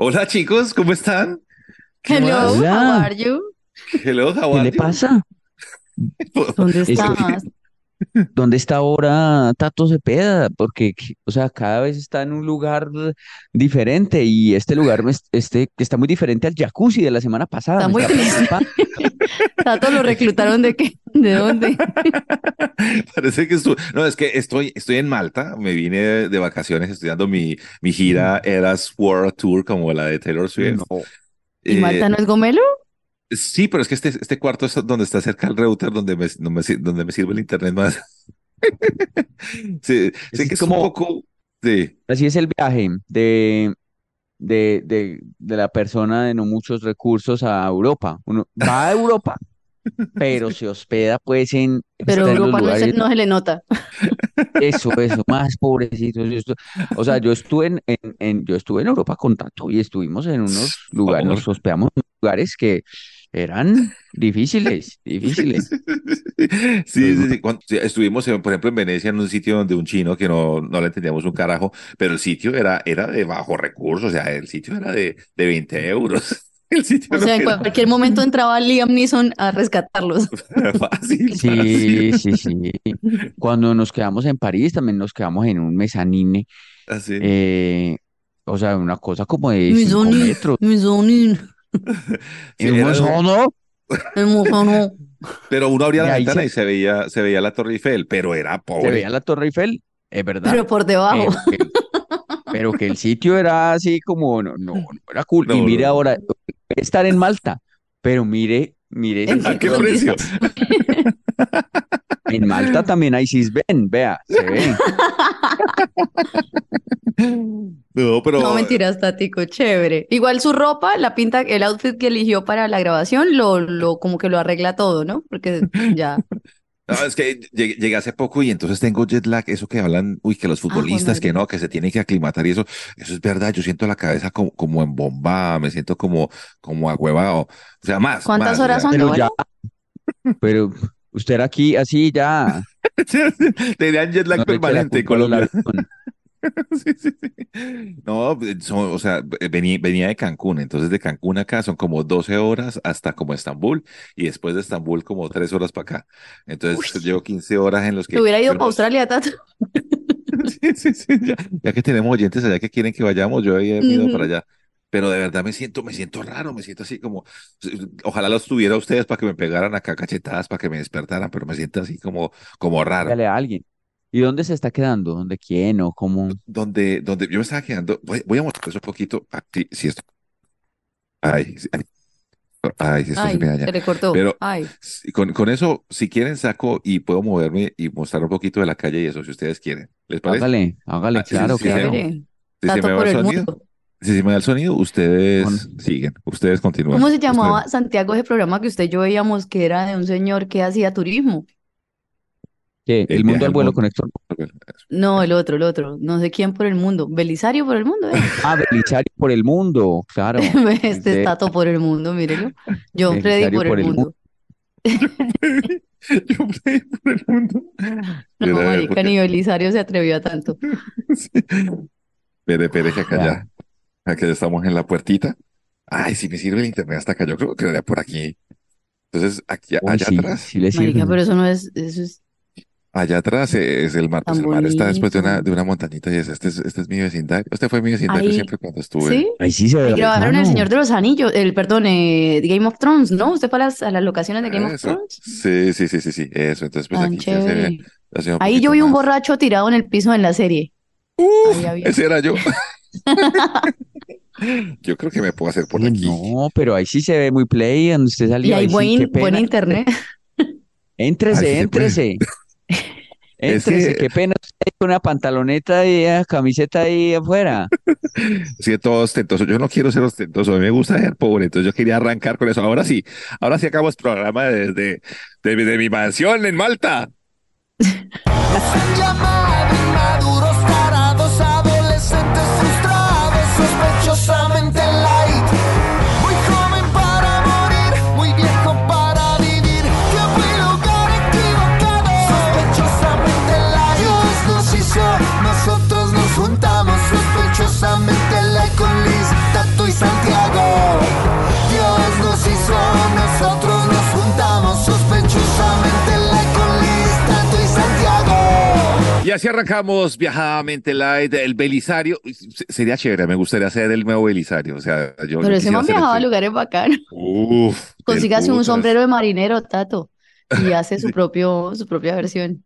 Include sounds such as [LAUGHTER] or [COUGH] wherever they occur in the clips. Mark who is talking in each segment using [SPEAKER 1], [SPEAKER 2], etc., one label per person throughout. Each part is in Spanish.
[SPEAKER 1] Hola chicos, ¿cómo están? ¿Qué
[SPEAKER 2] Hello,
[SPEAKER 1] más?
[SPEAKER 2] how are you?
[SPEAKER 1] Hello, how
[SPEAKER 3] ¿Qué
[SPEAKER 1] are
[SPEAKER 3] le
[SPEAKER 1] you?
[SPEAKER 3] pasa? [LAUGHS]
[SPEAKER 2] ¿Dónde
[SPEAKER 3] Es
[SPEAKER 2] estás?
[SPEAKER 3] ¿Dónde está ahora Tato Cepeda? Porque, o sea, cada vez está en un lugar diferente y este lugar no es- este, está muy diferente al jacuzzi de la semana pasada.
[SPEAKER 2] Está muy
[SPEAKER 3] está
[SPEAKER 2] triste. [LAUGHS] ¿Tato lo reclutaron de qué? ¿De dónde? [LAUGHS]
[SPEAKER 1] Parece que estoy, no, es que estoy, estoy en Malta, me vine de, de vacaciones estudiando mi, mi gira Eras World Tour como la de Taylor Swift.
[SPEAKER 3] No.
[SPEAKER 2] ¿Y
[SPEAKER 1] Eh,
[SPEAKER 2] Malta no es Gomelo?
[SPEAKER 1] sí, pero es que este, este cuarto es donde está cerca el router, donde me, no me sir- donde me sirve el internet más. [LAUGHS] Sí, que es
[SPEAKER 3] como-
[SPEAKER 1] un poco, sí,
[SPEAKER 3] Así es el viaje de, de, de, de la persona de no muchos recursos a Europa. Uno va a Europa, [LAUGHS] pero se hospeda pues en,
[SPEAKER 2] Pero Europa no se,
[SPEAKER 3] lugares
[SPEAKER 2] no se le nota.
[SPEAKER 3] Eso, eso, más estu- o sea, yo estuve en, en, en- yo estuve en Europa con Tato y estuvimos en unos lugares, nos hospedamos en lugares que eran difíciles, [LAUGHS] difíciles.
[SPEAKER 1] Sí, sí, sí. Cuando- estuvimos, en- por ejemplo, en Venecia, en un sitio donde un chino que no, no le entendíamos un carajo, pero el sitio era, era de bajo recursos, o sea, el sitio era de, de 20 euros. [LAUGHS] El sitio
[SPEAKER 2] O
[SPEAKER 1] no
[SPEAKER 2] sea, en
[SPEAKER 1] era
[SPEAKER 2] cualquier momento entraba Liam Neeson a rescatarlos. [LAUGHS]
[SPEAKER 1] fácil,
[SPEAKER 3] Sí,
[SPEAKER 1] fácil.
[SPEAKER 3] sí, sí. Cuando nos quedamos en París, también nos quedamos en un mezanine,
[SPEAKER 1] Así.
[SPEAKER 3] eh, o sea, una cosa como de
[SPEAKER 2] Mi
[SPEAKER 3] 5
[SPEAKER 2] zonín,
[SPEAKER 3] metros. En mozono,
[SPEAKER 2] el mojano.
[SPEAKER 1] pero uno abría la ventana
[SPEAKER 3] se-
[SPEAKER 1] y se veía, se veía la Torre Eiffel, pero era
[SPEAKER 3] se
[SPEAKER 1] pobre.
[SPEAKER 3] veía la Torre Eiffel, es verdad.
[SPEAKER 2] Pero por debajo.
[SPEAKER 3] Pero que, pero que el sitio era así como, no, no, no era cool.
[SPEAKER 1] No,
[SPEAKER 3] y mire
[SPEAKER 1] no,
[SPEAKER 3] ahora, estar en Malta, pero mire, mire ese
[SPEAKER 2] ¿En
[SPEAKER 1] ¿A
[SPEAKER 3] sitio
[SPEAKER 1] qué precio?
[SPEAKER 3] En Malta también hay cisben, vea, se ve.
[SPEAKER 1] No, pero
[SPEAKER 2] No, mentiras, Tático, chévere. Igual su ropa, la pinta, el outfit que eligió para la grabación, lo, lo, como que lo arregla todo, ¿no? Porque ya. [LAUGHS]
[SPEAKER 1] No, es que llegué, llegué hace poco y entonces tengo jet lag, eso que hablan, uy, que los futbolistas,
[SPEAKER 2] madre.
[SPEAKER 1] que no, que se tienen que aclimatar y eso, eso es verdad, yo siento la cabeza como, como en bomba, me siento como, como agüevado, o sea, más,
[SPEAKER 2] ¿Cuántas
[SPEAKER 1] más,
[SPEAKER 2] horas son?
[SPEAKER 3] Pero
[SPEAKER 2] ¿no?
[SPEAKER 3] ya, [LAUGHS] pero usted era aquí así ya, [LAUGHS]
[SPEAKER 1] tenían jet lag
[SPEAKER 3] no
[SPEAKER 1] permanente en Colombia. [LAUGHS] Sí, sí, sí. No, son- o sea, venía, venía de Cancún, entonces de Cancún acá son como 12 horas hasta como Estambul y después de Estambul como 3 horas para acá. Entonces
[SPEAKER 2] Uy.
[SPEAKER 1] llevo 15 horas en los que...
[SPEAKER 2] Te hubiera ido para Australia, Tato. [LAUGHS]
[SPEAKER 1] Sí, sí, sí, ya, ya que tenemos oyentes allá que quieren que vayamos, yo he ido para allá. Pero de verdad me siento, me siento raro, me siento así como, ojalá los tuviera ustedes para que me pegaran acá cachetadas, para que me despertaran, pero me siento así como, como raro.
[SPEAKER 3] Dígale a alguien. ¿Y dónde se está quedando? ¿Dónde quién o cómo?
[SPEAKER 1] Donde, donde yo me estaba quedando, voy, voy a mostrar eso un poquito, aquí, si esto, ay, sí, ay, ay, si esto se
[SPEAKER 2] Ay,
[SPEAKER 1] me daña.
[SPEAKER 2] se le cortó.
[SPEAKER 1] Pero
[SPEAKER 2] Ay,
[SPEAKER 1] con, con eso, si quieren, saco y puedo moverme y mostrar un poquito de la calle y eso, si ustedes quieren. ¿Les parece?
[SPEAKER 3] Hágale, hágale,
[SPEAKER 1] Ah, sí,
[SPEAKER 3] claro,
[SPEAKER 1] sí,
[SPEAKER 3] claro.
[SPEAKER 1] Si se me va el sonido,
[SPEAKER 2] mundo.
[SPEAKER 1] Si se me da el sonido, ustedes siguen, ustedes continúan.
[SPEAKER 2] ¿Cómo se
[SPEAKER 1] Ustedes-
[SPEAKER 2] llamaba Santiago ese programa que usted y yo veíamos que era de un señor que hacía turismo?
[SPEAKER 3] ¿Qué?
[SPEAKER 1] El
[SPEAKER 3] El mundo al
[SPEAKER 1] al
[SPEAKER 3] vuelo
[SPEAKER 1] mundo.
[SPEAKER 3] con Héctor.
[SPEAKER 2] No, el otro, el otro. No sé quién por el mundo. Belisario por el mundo, ¿eh? [LAUGHS]
[SPEAKER 3] Ah, Belisario por el mundo, claro. [LAUGHS]
[SPEAKER 2] Este es Tato por el mundo, mírelo. John Freddy por
[SPEAKER 3] por
[SPEAKER 2] el mundo. [LAUGHS]
[SPEAKER 1] Yo pedí por el mundo.
[SPEAKER 2] No, marica,
[SPEAKER 1] porque-
[SPEAKER 2] ni Belisario se atrevió a tanto.
[SPEAKER 1] Sí. Espere, espere, que acá ya, ya estamos en la puertita. Ay, si me sirve el internet hasta acá, yo creo que era por aquí. Entonces, aquí,
[SPEAKER 3] uy,
[SPEAKER 1] allá
[SPEAKER 3] sí,
[SPEAKER 1] atrás,
[SPEAKER 3] sí le sirve.
[SPEAKER 2] Marica, pero eso no es, eso es
[SPEAKER 1] allá atrás es el mar. Pues el mar está después de una, de una montañita y es, este es, este es mi vecindario. Este fue mi vecindario
[SPEAKER 2] Ahí,
[SPEAKER 1] siempre cuando estuve.
[SPEAKER 2] ¿sí?
[SPEAKER 3] Ahí sí se ve
[SPEAKER 2] Ahí grabaron El. Señor de los Anillos, el, perdón, eh, Game of Thrones, ¿no? ¿Usted fue a las, a las locaciones de Game of
[SPEAKER 1] Eso.
[SPEAKER 2] Thrones?
[SPEAKER 1] Sí, sí, sí, sí, sí, eso. Entonces, pues
[SPEAKER 2] Tan
[SPEAKER 1] aquí ya se ve,
[SPEAKER 2] chévere.
[SPEAKER 1] ya se ve un
[SPEAKER 2] Ahí
[SPEAKER 1] poquito
[SPEAKER 2] yo vi un
[SPEAKER 1] más.
[SPEAKER 2] borracho tirado en el piso en la serie.
[SPEAKER 1] Uf,
[SPEAKER 2] Ahí había.
[SPEAKER 1] ese era yo. [LAUGHS] [LAUGHS] [LAUGHS] Yo creo que me puedo hacer por aquí.
[SPEAKER 3] no, pero ahí sí se ve muy play, donde usted
[SPEAKER 2] Y
[SPEAKER 3] salió,
[SPEAKER 2] hay
[SPEAKER 3] ahí sí,
[SPEAKER 2] buen, internet. [LAUGHS]
[SPEAKER 3] Éntrese,
[SPEAKER 1] puede.
[SPEAKER 3] éntrese. [LAUGHS]
[SPEAKER 1] Es
[SPEAKER 3] Éntrese,
[SPEAKER 1] que
[SPEAKER 3] qué pena usted con una pantaloneta y una camiseta ahí afuera.
[SPEAKER 1] sí, todo ostentoso. Yo no quiero ser ostentoso. A mí me gusta ser pobre. Entonces yo quería arrancar con eso. Ahora sí, ahora sí acabamos el programa desde de, mi- de mi mansión en Malta. Así arrancamos viajadamente light, el Belisario. Se- Sería chévere, me gustaría ser el nuevo Belisario. O sea, yo,
[SPEAKER 2] Pero
[SPEAKER 1] ser el
[SPEAKER 2] viajado a lugares bacanos.
[SPEAKER 1] Uf, [LAUGHS]
[SPEAKER 2] Consígase un sombrero de marinero, Tato, y [LAUGHS] hace su propio, su propia versión.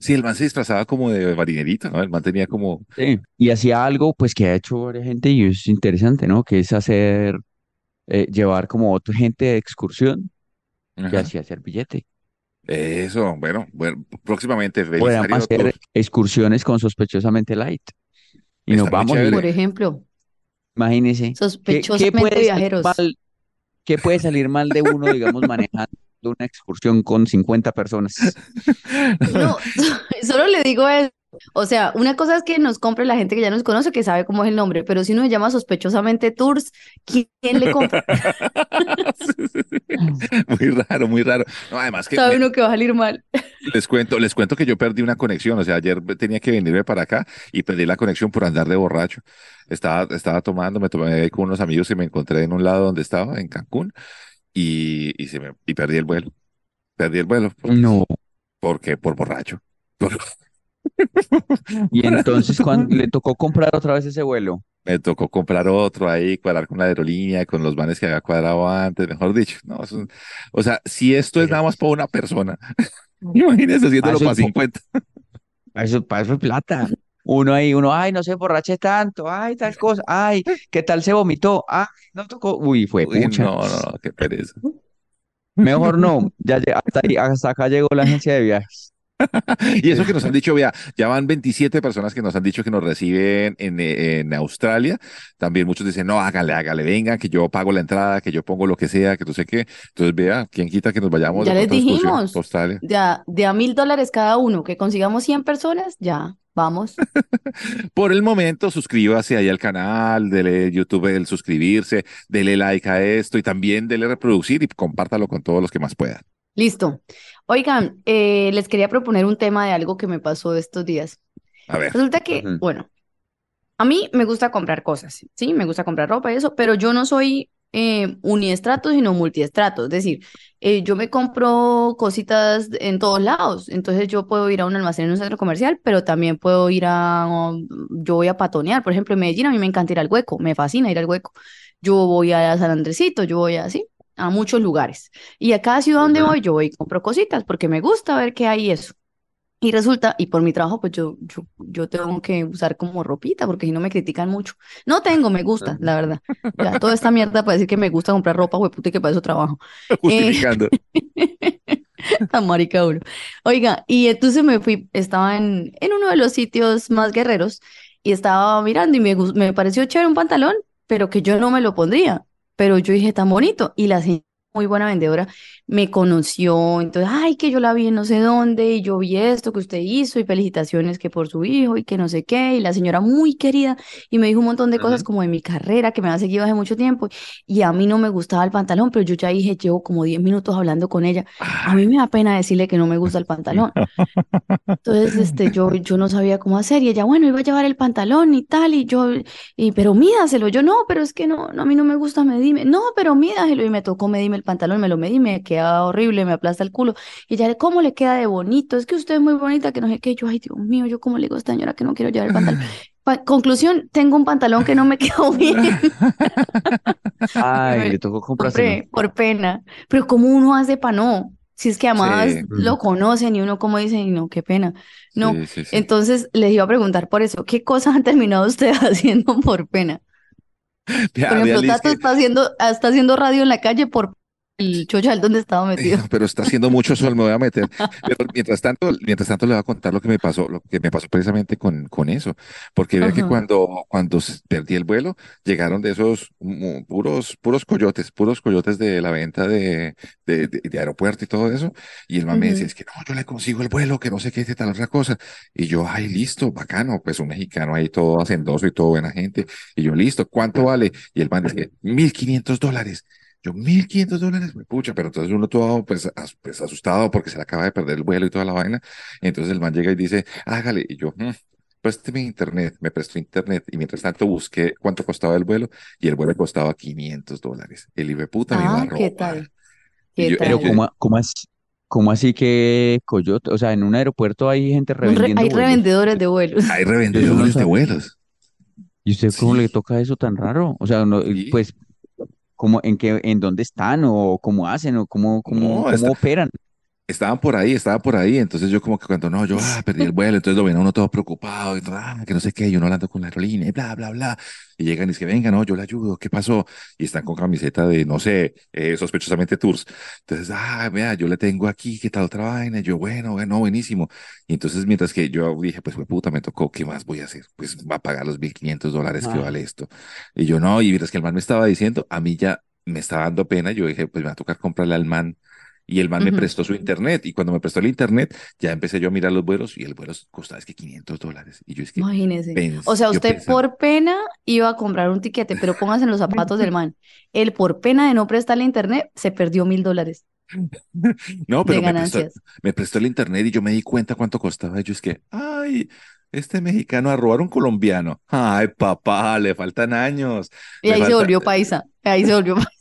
[SPEAKER 1] Sí, el man se disfrazaba como de marinerito, ¿no? El man tenía como.
[SPEAKER 3] Sí, y hacía algo pues que ha hecho varias gente y es interesante, ¿no? Que es hacer, eh, llevar como otra gente de excursión
[SPEAKER 1] Ajá.
[SPEAKER 3] hacía hacer billete.
[SPEAKER 1] Eso, bueno, bueno, próximamente Belisario.
[SPEAKER 3] hacer excursiones con sospechosamente light. Y
[SPEAKER 1] Está
[SPEAKER 3] nos vamos,
[SPEAKER 1] chévere.
[SPEAKER 2] Por ejemplo,
[SPEAKER 3] imagínese. ¿Qué, qué
[SPEAKER 2] sospechosamente
[SPEAKER 3] puede salir
[SPEAKER 2] viajeros.
[SPEAKER 3] mal, qué puede salir mal de uno, digamos, manejando una excursión con 50 personas?
[SPEAKER 2] No, [LAUGHS] solo le digo eso. O sea, una cosa es que nos compre la gente que ya nos conoce, que sabe cómo es el nombre, pero si uno se llama sospechosamente Tours, ¿quién le compra? [LAUGHS]
[SPEAKER 1] Muy raro, muy raro. No, además que
[SPEAKER 2] Sabe
[SPEAKER 1] me-
[SPEAKER 2] uno que va a salir mal.
[SPEAKER 1] les cuento, les cuento que yo perdí una conexión. O sea, ayer tenía que venirme para acá y perdí la conexión por andar de borracho. Estaba, estaba tomando, me tomé ahí con unos amigos y me encontré en un lado donde estaba, en Cancún, y, y, se me, y perdí el vuelo. Perdí el vuelo. Por,
[SPEAKER 3] No.
[SPEAKER 1] porque por borracho. Por-
[SPEAKER 3] Y entonces cuando [LAUGHS] le tocó comprar otra vez ese vuelo.
[SPEAKER 1] me tocó comprar otro ahí, cuadrar con la aerolínea, con los vanes que había cuadrado antes, mejor dicho. No, eso o sea, si esto es nada más para una persona, [LAUGHS] [LAUGHS] imagínese haciéndolo para
[SPEAKER 3] es po-
[SPEAKER 1] 50.
[SPEAKER 3] Para Eso, para eso es plata. Uno ahí, uno, ay, no se borrache tanto, ay, tal cosa, ay, ¿qué tal se vomitó? Ah, no tocó. Uy, fue
[SPEAKER 1] Uy,
[SPEAKER 3] pucha.
[SPEAKER 1] no, no, no, qué pereza.
[SPEAKER 3] Mejor no. Ya hasta ahí, hasta acá llegó la agencia de viajes. [LAUGHS]
[SPEAKER 1] Y eso que nos han dicho, vea, ya van 27 personas que nos han dicho que nos reciben en, en Australia. También muchos dicen, no, hágale, hágale, venga, que yo pago la entrada, que yo pongo lo que sea, que no sé qué. Entonces, vea, ¿quién quita que nos vayamos
[SPEAKER 2] Ya les dijimos.
[SPEAKER 1] a Australia?
[SPEAKER 2] De a, de a mil dólares cada uno, que consigamos 100 personas, ya, vamos. [LAUGHS]
[SPEAKER 1] Por el momento, suscríbase ahí al canal, dele YouTube el suscribirse, dele like a esto y también dele reproducir y compártalo con todos los que más puedan.
[SPEAKER 2] Listo. Oigan, eh, les quería proponer un tema de algo que me pasó estos días.
[SPEAKER 1] A ver,
[SPEAKER 2] Resulta que, bueno, a mí me gusta comprar cosas, ¿sí? Me gusta comprar ropa y eso, pero yo no soy eh, uniestrato, sino multiestrato. Es decir, eh, yo me compro cositas en todos lados. Entonces yo puedo ir a un almacén en un centro comercial, pero también puedo ir a, um, yo voy a patonear. Por ejemplo, en Medellín a mí me encanta ir al Hueco, me fascina ir al Hueco. Yo voy a San Andresito, yo voy así, a muchos lugares. Y a cada ciudad donde voy, yo voy y compro cositas porque me gusta ver qué hay eso. Y resulta, y por mi trabajo, pues yo, yo, yo tengo que usar como ropita, porque si no me critican mucho. No tengo, me gusta, la verdad. [LAUGHS] Ya, toda esta mierda para decir que me gusta comprar ropa, hueputa, y que para eso trabajo. [LAUGHS]
[SPEAKER 1] justificando. [LAUGHS]
[SPEAKER 2] Tan marica uno. Oiga, y entonces me fui, estaba en, en uno de los sitios más guerreros y estaba mirando y me, me pareció chévere un pantalón, pero que yo no me lo pondría. Pero yo dije, tan bonito. Y la señora, muy buena vendedora, me conoció. Entonces, ay, que yo la vi en no sé dónde y yo vi esto que usted hizo y felicitaciones que por su hijo y que no sé qué. Y la señora muy querida y me dijo un montón de cosas como de mi carrera que me ha seguido hace mucho tiempo. Y a mí no me gustaba el pantalón, pero yo ya dije, llevo como 10 minutos hablando con ella. A mí me da pena decirle que no me gusta el pantalón. Entonces, este, yo, [LAUGHS] yo no sabía cómo hacer y ella, bueno, iba a llevar el pantalón y tal, y yo, y, pero mídaselo, yo no, pero es que no, no, a mí no me gusta medirme, no, pero mídaselo, y me tocó medirme el pantalón, me lo medí, me queda horrible, me aplasta el culo, y ella, ¿cómo le queda de bonito? Es que usted es muy bonita, que no sé qué, yo, ay, Dios mío, yo cómo le digo a esta señora que no quiero llevar el pantalón. [LAUGHS] Pa- conclusión, tengo un pantalón que no me [LAUGHS] quedó bien,
[SPEAKER 3] Ay, le [LAUGHS] tocó
[SPEAKER 2] compré por pena, pero ¿cómo uno hace para no? Si es que además
[SPEAKER 1] Sí.
[SPEAKER 2] lo conocen y uno como dice, "Ay, no, qué pena. No,
[SPEAKER 1] Sí, sí, sí.
[SPEAKER 2] entonces les iba a preguntar por eso, ¿qué cosas han terminado ustedes haciendo por pena? Por ejemplo, Tato
[SPEAKER 1] que-
[SPEAKER 2] está haciendo, está haciendo radio en la calle por el chochal donde estaba [LAUGHS] metido.
[SPEAKER 1] pero está haciendo mucho sol, me voy a meter. Pero mientras tanto, mientras tanto le voy a contar lo que me pasó, lo que me pasó precisamente con, con eso. Porque vea que cuando, cuando perdí el vuelo, llegaron de esos mm, puros, puros coyotes, puros coyotes de la venta de, de, de- de aeropuerto y todo eso. Y el man me decía, es que no, yo le consigo el vuelo, que no sé qué, de tal otra cosa. Y yo, ay, listo, bacano, pues un mexicano ahí todo hacendoso y todo buena gente. Y yo, listo, ¿cuánto vale? Y el man mil quinientos dólares. Yo, mil quinientos dólares, me pucha, pero entonces uno todo pues, as- pues asustado porque se le acaba de perder el vuelo y toda la vaina. Entonces el man llega y dice, hágale. Y yo, "Mm, présteme internet, me prestó internet. Y mientras tanto busqué cuánto costaba el vuelo y el vuelo costaba 500 dólares. El hijo puta me iba a
[SPEAKER 2] Ah, ¿qué
[SPEAKER 1] robar.
[SPEAKER 2] tal?
[SPEAKER 1] Y
[SPEAKER 2] ¿Qué
[SPEAKER 1] yo-
[SPEAKER 3] Pero
[SPEAKER 2] tal?
[SPEAKER 3] ¿cómo, cómo es? ¿Cómo así que Coyote? O sea, en un aeropuerto hay gente revendiendo
[SPEAKER 2] hay
[SPEAKER 3] vuelos.
[SPEAKER 2] revendedores de vuelos.
[SPEAKER 1] Hay revendedores de vuelos.
[SPEAKER 3] ¿Y usted cómo le
[SPEAKER 1] Sí,
[SPEAKER 3] toca eso tan raro? O sea, no,
[SPEAKER 1] sí.
[SPEAKER 3] pues, ¿cómo, en qué, en dónde están o cómo hacen o cómo, cómo,
[SPEAKER 1] No, está,
[SPEAKER 3] cómo operan?
[SPEAKER 1] Estaban por ahí, estaban por ahí. Entonces yo como que cuando no, yo [LAUGHS] ah, perdí el vuelo, entonces lo ven a uno todo preocupado y ah, que no sé qué, y uno hablando con la aerolínea y bla, bla, bla. Y llegan y dicen, venga, no, yo le ayudo, ¿qué pasó? Y están con camiseta de, no sé, eh, sospechosamente tours. Entonces, ah, vea, yo le tengo aquí, ¿qué tal otra vaina? Y yo, bueno, bueno, buenísimo. Y entonces mientras que yo dije, pues, puta, me tocó, ¿qué más voy a hacer? Pues va a pagar los 1.500 dólares que
[SPEAKER 3] Ah,
[SPEAKER 1] vale esto. Y yo, no, y mientras que el man me estaba diciendo, a mí ya me estaba dando pena, yo dije, pues me va a tocar comprarle al man y el man me prestó su internet. Y cuando me prestó el internet, ya empecé yo a mirar los vuelos y el vuelo costaba es que 500 dólares. Y yo es que
[SPEAKER 2] Imagínese. O sea, usted
[SPEAKER 1] pensaba,
[SPEAKER 2] por pena iba a comprar un tiquete, pero póngase en los zapatos del man. Él por pena de no prestarle internet se perdió mil dólares [LAUGHS]
[SPEAKER 1] no, pero me prestó, me prestó el internet y yo me di cuenta cuánto costaba. Y yo es que, ay, este mexicano a robar un colombiano. Ay, papá, le faltan años.
[SPEAKER 2] Y ahí se volvió paisa. Ahí se volvió paisa.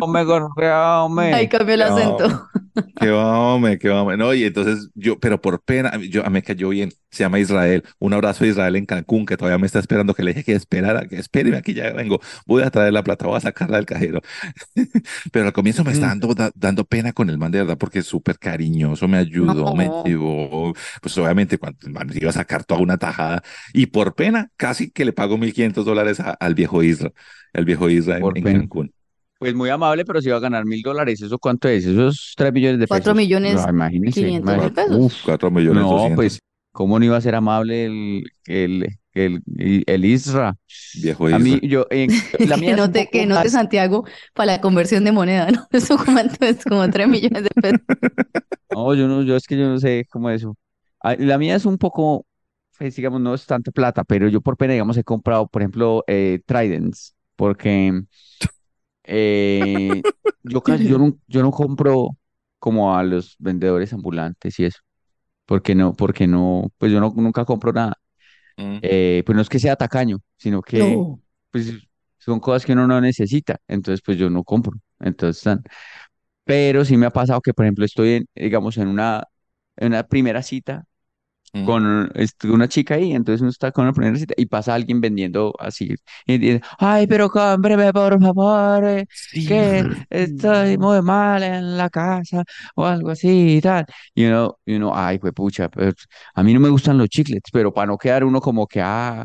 [SPEAKER 3] Hombre, gorrea,
[SPEAKER 2] Ahí
[SPEAKER 3] hombre.
[SPEAKER 2] cambió el
[SPEAKER 1] hombre,
[SPEAKER 2] acento.
[SPEAKER 1] Qué hombre, qué hombre. No, y entonces yo, pero por pena, yo, a mí me cayó bien. Se llama Israel. Un abrazo a Israel en Cancún, que todavía me está esperando, que le dije que esperara, que espéreme, aquí ya vengo. Voy a traer la plata, voy a sacarla del cajero. [LAUGHS] Pero al comienzo me está
[SPEAKER 3] Mm,
[SPEAKER 1] dando, da- dando pena con el man de verdad, porque es súper cariñoso, me ayudó, me llevó. Pues obviamente cuando el man iba a sacar toda una tajada, y por pena, casi que le pago 1.500 dólares al viejo Isra, el viejo Isra en,
[SPEAKER 3] por
[SPEAKER 1] en
[SPEAKER 3] pena.
[SPEAKER 1] Cancún.
[SPEAKER 3] Pues muy amable, pero si va a ganar mil dólares, ¿eso cuánto es? Esos tres millones de
[SPEAKER 2] Cuatro
[SPEAKER 3] pesos.
[SPEAKER 2] millones
[SPEAKER 3] Ah, imagínense.
[SPEAKER 2] quinientos mil.
[SPEAKER 1] Cuatro,
[SPEAKER 2] pesos.
[SPEAKER 3] Uf,
[SPEAKER 1] cuatro millones
[SPEAKER 3] no, pues, ¿cómo no iba a ser amable el, el, el, el Isra?
[SPEAKER 1] viejo
[SPEAKER 3] A
[SPEAKER 1] Isra.
[SPEAKER 3] mí, yo, eh, [LAUGHS] la
[SPEAKER 2] Que
[SPEAKER 3] mía es un
[SPEAKER 2] note,
[SPEAKER 3] poco
[SPEAKER 2] que note
[SPEAKER 3] más.
[SPEAKER 2] Santiago para la conversión de moneda, ¿no? [LAUGHS] Eso cuánto es como tres millones de pesos. [LAUGHS]
[SPEAKER 3] No, yo no, yo es que yo no sé cómo es eso. Ah, La mía es un poco, pues, digamos, no es tanta plata, pero yo por pena, digamos, he comprado, por ejemplo, eh, Tridents, porque eh, yo casi, yo no, yo no compro como a los vendedores ambulantes y eso, porque no, porque no, pues yo no, nunca compro nada.
[SPEAKER 1] Mm.
[SPEAKER 3] Eh, pues no es que sea tacaño, sino que,
[SPEAKER 2] No.
[SPEAKER 3] pues, son cosas que uno no necesita, entonces, pues yo no compro. Entonces, tan- pero sí me ha pasado que, por ejemplo, estoy en, digamos, en una, en una primera cita
[SPEAKER 1] Mm.
[SPEAKER 3] con este, una chica ahí, entonces uno está con una primera cita y pasa alguien vendiendo así, y dice, ay, pero cómpreme, por favor, eh,
[SPEAKER 1] Sí.
[SPEAKER 3] que estoy muy mal en la casa, o algo así y tal. Y uno, y uno, ay, pues pucha, pues, a mí no me gustan los chicles, pero para no quedar uno como que, ah,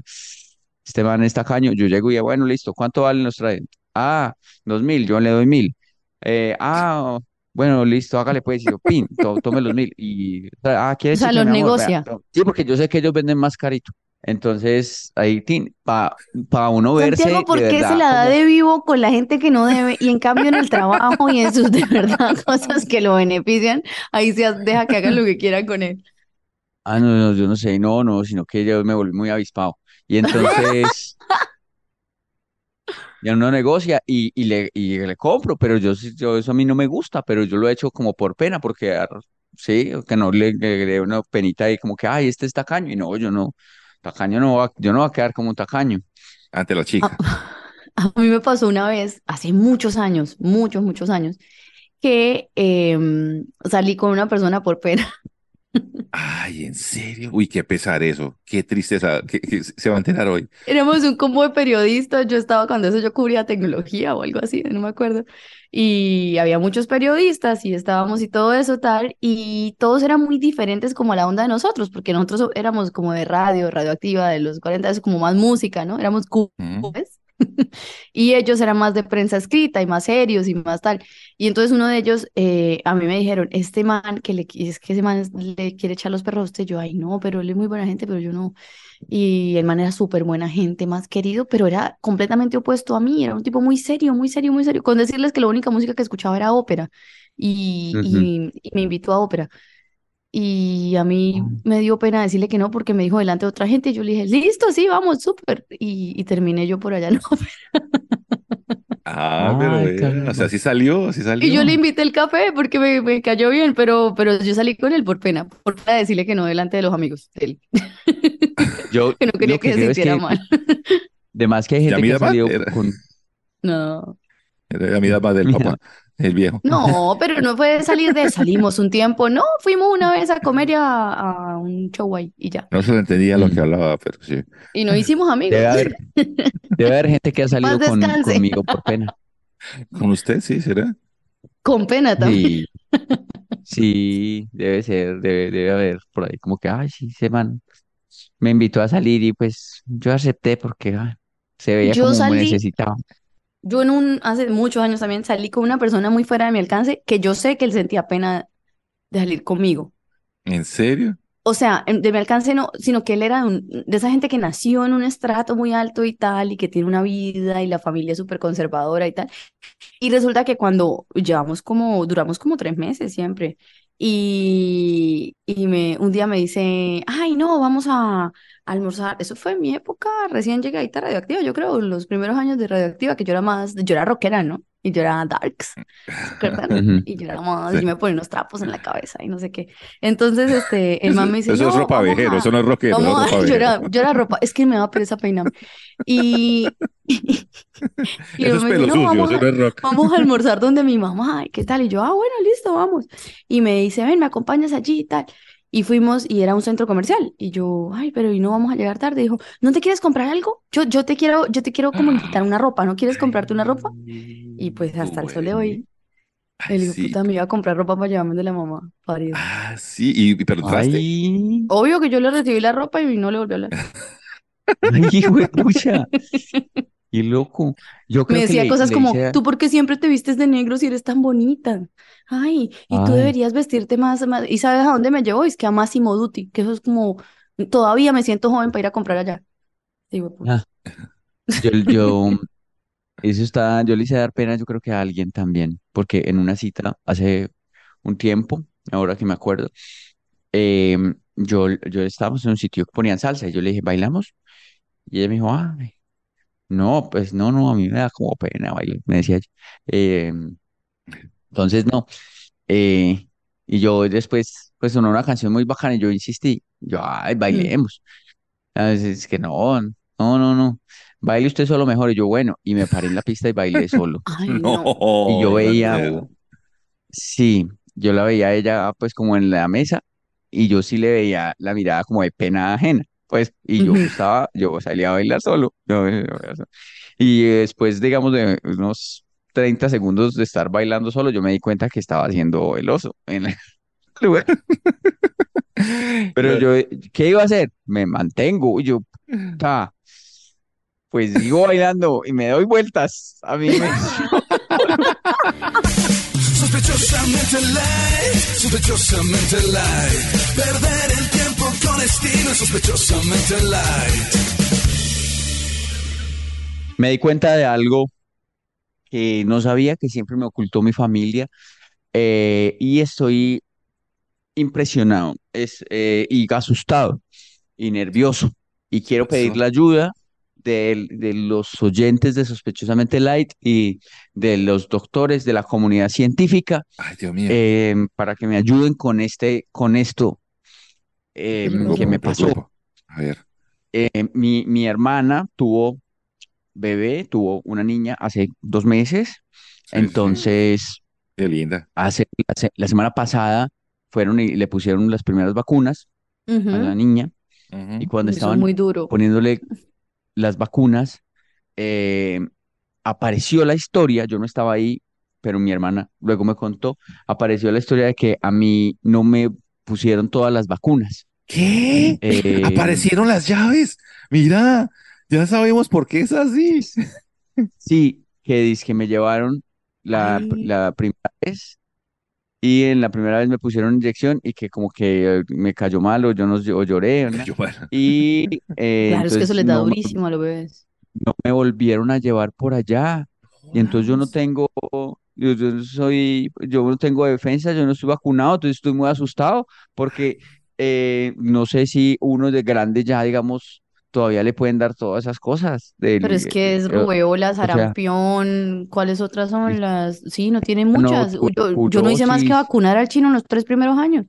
[SPEAKER 3] este man está caño, yo llego y bueno, listo, ¿cuánto valen los traen? Ah, dos mil, yo le doy mil. Eh, ah, bueno, listo, hágale pues, y yo, pin, to- tome los mil. Y, ah,
[SPEAKER 2] O
[SPEAKER 3] ¿quiere
[SPEAKER 2] sea,
[SPEAKER 3] chicle,
[SPEAKER 2] los
[SPEAKER 3] amor?
[SPEAKER 2] Negocia.
[SPEAKER 3] sí, porque yo sé que ellos venden más carito. Entonces, ahí, tin, para uno verse
[SPEAKER 2] Santiago, ¿por
[SPEAKER 3] de
[SPEAKER 2] qué se la da
[SPEAKER 3] como,
[SPEAKER 2] de vivo con la gente que no debe? Y en cambio en el trabajo y en sus de verdad [LAUGHS] cosas que lo benefician, ahí se deja que hagan lo que quieran con él.
[SPEAKER 3] ah, no, no, yo no sé, no, no, sino que yo me volví muy avispado. Y entonces, [LAUGHS] ya uno negocia y, y, le, y le compro, pero yo, sí- yo eso a mí no me gusta, pero yo lo he hecho como por pena, porque sí, que no le, le, una penita ahí como que, ay, este es tacaño, y no, yo no, tacaño no va, yo no voy a quedar como un tacaño.
[SPEAKER 1] Ante la chica. [LAUGHS]
[SPEAKER 2] a mí me pasó una vez, hace muchos años, muchos, muchos años, que em, salí con una persona por pena. [LAUGHS]
[SPEAKER 1] Ay, ¿en serio? Uy, qué pesar eso. Qué tristeza. que se va a enterar hoy.
[SPEAKER 2] Éramos un combo de periodistas, yo estaba cuando eso yo cubría tecnología o algo así, no me acuerdo, y había muchos periodistas y estábamos y todo eso tal, y todos eran muy diferentes como a la onda de nosotros, porque nosotros éramos como de radio, radioactiva, de los 40, es como más música, ¿no? Éramos
[SPEAKER 1] Mm. [LAUGHS]
[SPEAKER 2] y ellos eran más de prensa escrita y más serios y más tal, y entonces uno de ellos, eh, a mí me dijeron, este man, que le, es que ese man le quiere echar los perros a usted, yo, ay no, pero él es muy buena gente, pero yo no. Y el man era súper buena gente, más querido, pero era completamente opuesto a mí. Era un tipo muy serio, muy serio, muy serio. Con decirles que la única música que escuchaba era ópera. Y,
[SPEAKER 3] Ujú.
[SPEAKER 2] y, y me invitó a ópera. Y a mí me dio pena decirle que no porque me dijo delante de otra gente. Y yo le dije, listo, sí, vamos, súper. Y, y terminé yo por allá [LAUGHS] en ópera.
[SPEAKER 1] Ah, pero
[SPEAKER 3] Ay,
[SPEAKER 1] vea, o sea,
[SPEAKER 3] caramba.
[SPEAKER 1] así salió, así
[SPEAKER 2] Y yo
[SPEAKER 1] salió.
[SPEAKER 2] le invité el café porque me, me cayó bien, pero, pero yo salí con él por pena, por pena decirle que no delante de los amigos de él.
[SPEAKER 3] Yo [LAUGHS]
[SPEAKER 2] Que no quería
[SPEAKER 3] lo
[SPEAKER 2] que
[SPEAKER 3] que
[SPEAKER 2] se
[SPEAKER 3] creo es
[SPEAKER 2] sintiera
[SPEAKER 3] que,
[SPEAKER 2] mal.
[SPEAKER 3] de más que hay gente que
[SPEAKER 1] era,
[SPEAKER 3] con,
[SPEAKER 2] No.
[SPEAKER 1] Yamida Mat del [LAUGHS] papá. El viejo.
[SPEAKER 2] No, [LAUGHS] pero no fue salir de salimos un tiempo, no, fuimos una vez a comer y a, a un show ahí y ya.
[SPEAKER 1] No se entendía lo
[SPEAKER 3] Mm.
[SPEAKER 1] que hablaba, pero sí.
[SPEAKER 2] Y no hicimos amigos.
[SPEAKER 3] Debe haber, [LAUGHS] debe haber gente que ha salido con, conmigo por pena.
[SPEAKER 1] ¿Con usted sí será?
[SPEAKER 2] Con pena también.
[SPEAKER 3] Sí, sí, debe ser, debe, debe haber por ahí, como que, ay, sí, se man me invitó a salir y pues yo acepté porque ah, se veía
[SPEAKER 2] Yo
[SPEAKER 3] como
[SPEAKER 2] salí-
[SPEAKER 3] necesitado.
[SPEAKER 2] Yo en un, hace muchos años también salí con una persona muy fuera de mi alcance que yo sé que él sentía pena de salir conmigo.
[SPEAKER 1] ¿En serio?
[SPEAKER 2] O sea, de mi alcance no, sino que él era de, un- de esa gente que nació en un estrato muy alto y tal, y que tiene una vida y la familia súper conservadora y tal. Y resulta que cuando llevamos como, duramos como tres meses siempre. Y, y me, un día me dice, ay, no, vamos a, almorzar. Eso fue mi época, recién llegadita a Radioactiva, yo creo, los primeros años de Radioactiva, que yo era más, yo era rockera, ¿no? Y yo era darks. [LAUGHS] Y yo era más,
[SPEAKER 1] Sí.
[SPEAKER 2] y me ponía unos trapos en la cabeza y no sé qué. Entonces, este, el man me dice,
[SPEAKER 1] Eso es ropa vejero,
[SPEAKER 2] a-
[SPEAKER 1] eso no es rockero, es ropa [LAUGHS]
[SPEAKER 2] yo era, yo era ropa, es que me daba pereza peinarme. Y, [LAUGHS] y
[SPEAKER 1] Eso
[SPEAKER 2] luego
[SPEAKER 1] es
[SPEAKER 2] me
[SPEAKER 1] pelo
[SPEAKER 2] dice, no,
[SPEAKER 1] sucio,
[SPEAKER 2] vamos
[SPEAKER 1] eso
[SPEAKER 2] a,
[SPEAKER 1] no es rock.
[SPEAKER 2] vamos a almorzar donde mi mamá, ¿y qué tal? Y yo, ah, bueno, listo, vamos. Y me dice, ven, me acompañas allí y tal. Y fuimos y era un centro comercial. Y yo, ay, pero ¿y no vamos a llegar tarde? Dijo, ¿no te quieres comprar algo? Yo, yo te quiero, yo te quiero como invitar una ropa, ¿no quieres comprarte una ropa? Y pues hasta el sol de hoy, el hijo
[SPEAKER 1] sí.
[SPEAKER 2] puta me iba a comprar ropa para llevarme de la mamá, parido.
[SPEAKER 1] Ah, sí, y, y.
[SPEAKER 3] Ay,
[SPEAKER 2] Obvio que yo le recibí la ropa y no le volvió a hablar.
[SPEAKER 3] ay, hijo de pucha. [LAUGHS] Y loco. Yo
[SPEAKER 2] Me
[SPEAKER 3] creo que
[SPEAKER 2] decía
[SPEAKER 3] le,
[SPEAKER 2] cosas
[SPEAKER 3] le
[SPEAKER 2] como,
[SPEAKER 3] hice-
[SPEAKER 2] ¿tú por qué siempre te vistes de negro si eres tan bonita? Ay, y tú
[SPEAKER 3] Ay.
[SPEAKER 2] deberías vestirte más, más... ¿Y sabes a dónde me llevó? Es que a Massimo Dutti, que eso es como, todavía me siento joven para ir a comprar allá. Digo, pues,
[SPEAKER 3] Ah. Yo, yo, [LAUGHS] eso está, yo le hice dar pena, yo creo que a alguien también, porque en una cita hace un tiempo, ahora que me acuerdo, eh, yo, yo estábamos en un sitio que ponían salsa y yo le dije, ¿bailamos? Y ella me dijo, ah, no, pues no, no, a mí me da como pena bailar, me decía ella. Eh, entonces, no. Eh, y yo después, pues sonó una canción muy bacana y yo insistí, yo, ay, bailemos. A veces es que no, no, no, no. Baile usted solo mejor. Y yo, bueno, y me paré en la pista y bailé solo. [LAUGHS]
[SPEAKER 2] ay, [LAUGHS] no.
[SPEAKER 1] No,
[SPEAKER 3] Y yo veía, sí, yo la veía a ella pues como en la mesa y yo sí le veía la mirada como de pena ajena. Pues, y yo estaba, yo salía a bailar solo. yo. Y después, digamos, de unos 30 segundos de estar bailando solo, yo me di cuenta que estaba haciendo el oso en el [LAUGHS] lugar. Pero yo, ¿qué iba a hacer? Me mantengo. Y yo, puta, pues sigo bailando y me doy vueltas. A mí me... [LAUGHS]
[SPEAKER 4] Sospechosamente light, sospechosamente light. Perder el tiempo con estilo, es sospechosamente light.
[SPEAKER 3] me di cuenta de algo que no sabía, que siempre me ocultó mi familia, eh, y estoy impresionado es, eh, y asustado y nervioso. Y quiero pedir la ayuda de, de los oyentes de Sospechosamente Light y de los doctores de la comunidad científica
[SPEAKER 1] Ay, Dios mío.
[SPEAKER 3] eh, para que me ayuden con este, con esto eh, que me pasó.
[SPEAKER 1] A ver.
[SPEAKER 3] Eh, mi, mi hermana tuvo bebé, tuvo una niña hace dos meses,
[SPEAKER 1] Sí, sí.
[SPEAKER 3] entonces
[SPEAKER 1] Qué linda.
[SPEAKER 3] hace, la se- la semana pasada fueron y le pusieron las primeras vacunas a la niña y cuando
[SPEAKER 2] Eso
[SPEAKER 3] estaban
[SPEAKER 2] muy duro.
[SPEAKER 3] poniéndole las vacunas, eh, apareció la historia, yo no estaba ahí, pero mi hermana luego me contó, apareció la historia de que a mí no me pusieron todas las vacunas.
[SPEAKER 1] ¿Qué?
[SPEAKER 3] Eh,
[SPEAKER 1] Aparecieron las llaves. Mira, ya sabemos por qué es así.
[SPEAKER 3] Sí, que que me llevaron la, la primera vez y en la primera vez me pusieron inyección y que como que eh, me cayó mal o yo no o lloré, Y [LAUGHS] eh,
[SPEAKER 2] Claro, es que eso
[SPEAKER 3] entonces
[SPEAKER 2] les da
[SPEAKER 3] no, me-
[SPEAKER 2] durísimo a los bebés.
[SPEAKER 3] no me volvieron a llevar por allá. Y entonces yo no tengo, yo, yo no soy, yo no tengo defensa, yo no estoy vacunado, entonces estoy muy asustado porque eh, no sé si uno de grande ya, digamos, todavía le pueden dar todas esas cosas. del-
[SPEAKER 2] Pero es que es
[SPEAKER 3] eh,
[SPEAKER 2] rubeola,
[SPEAKER 3] sea-
[SPEAKER 2] sarampión, ¿cuáles otras son las? Sí, no tienen
[SPEAKER 3] no,
[SPEAKER 2] muchas.
[SPEAKER 3] tu-
[SPEAKER 2] Yo, yo no hice más que vacunar al chino en los tres primeros años.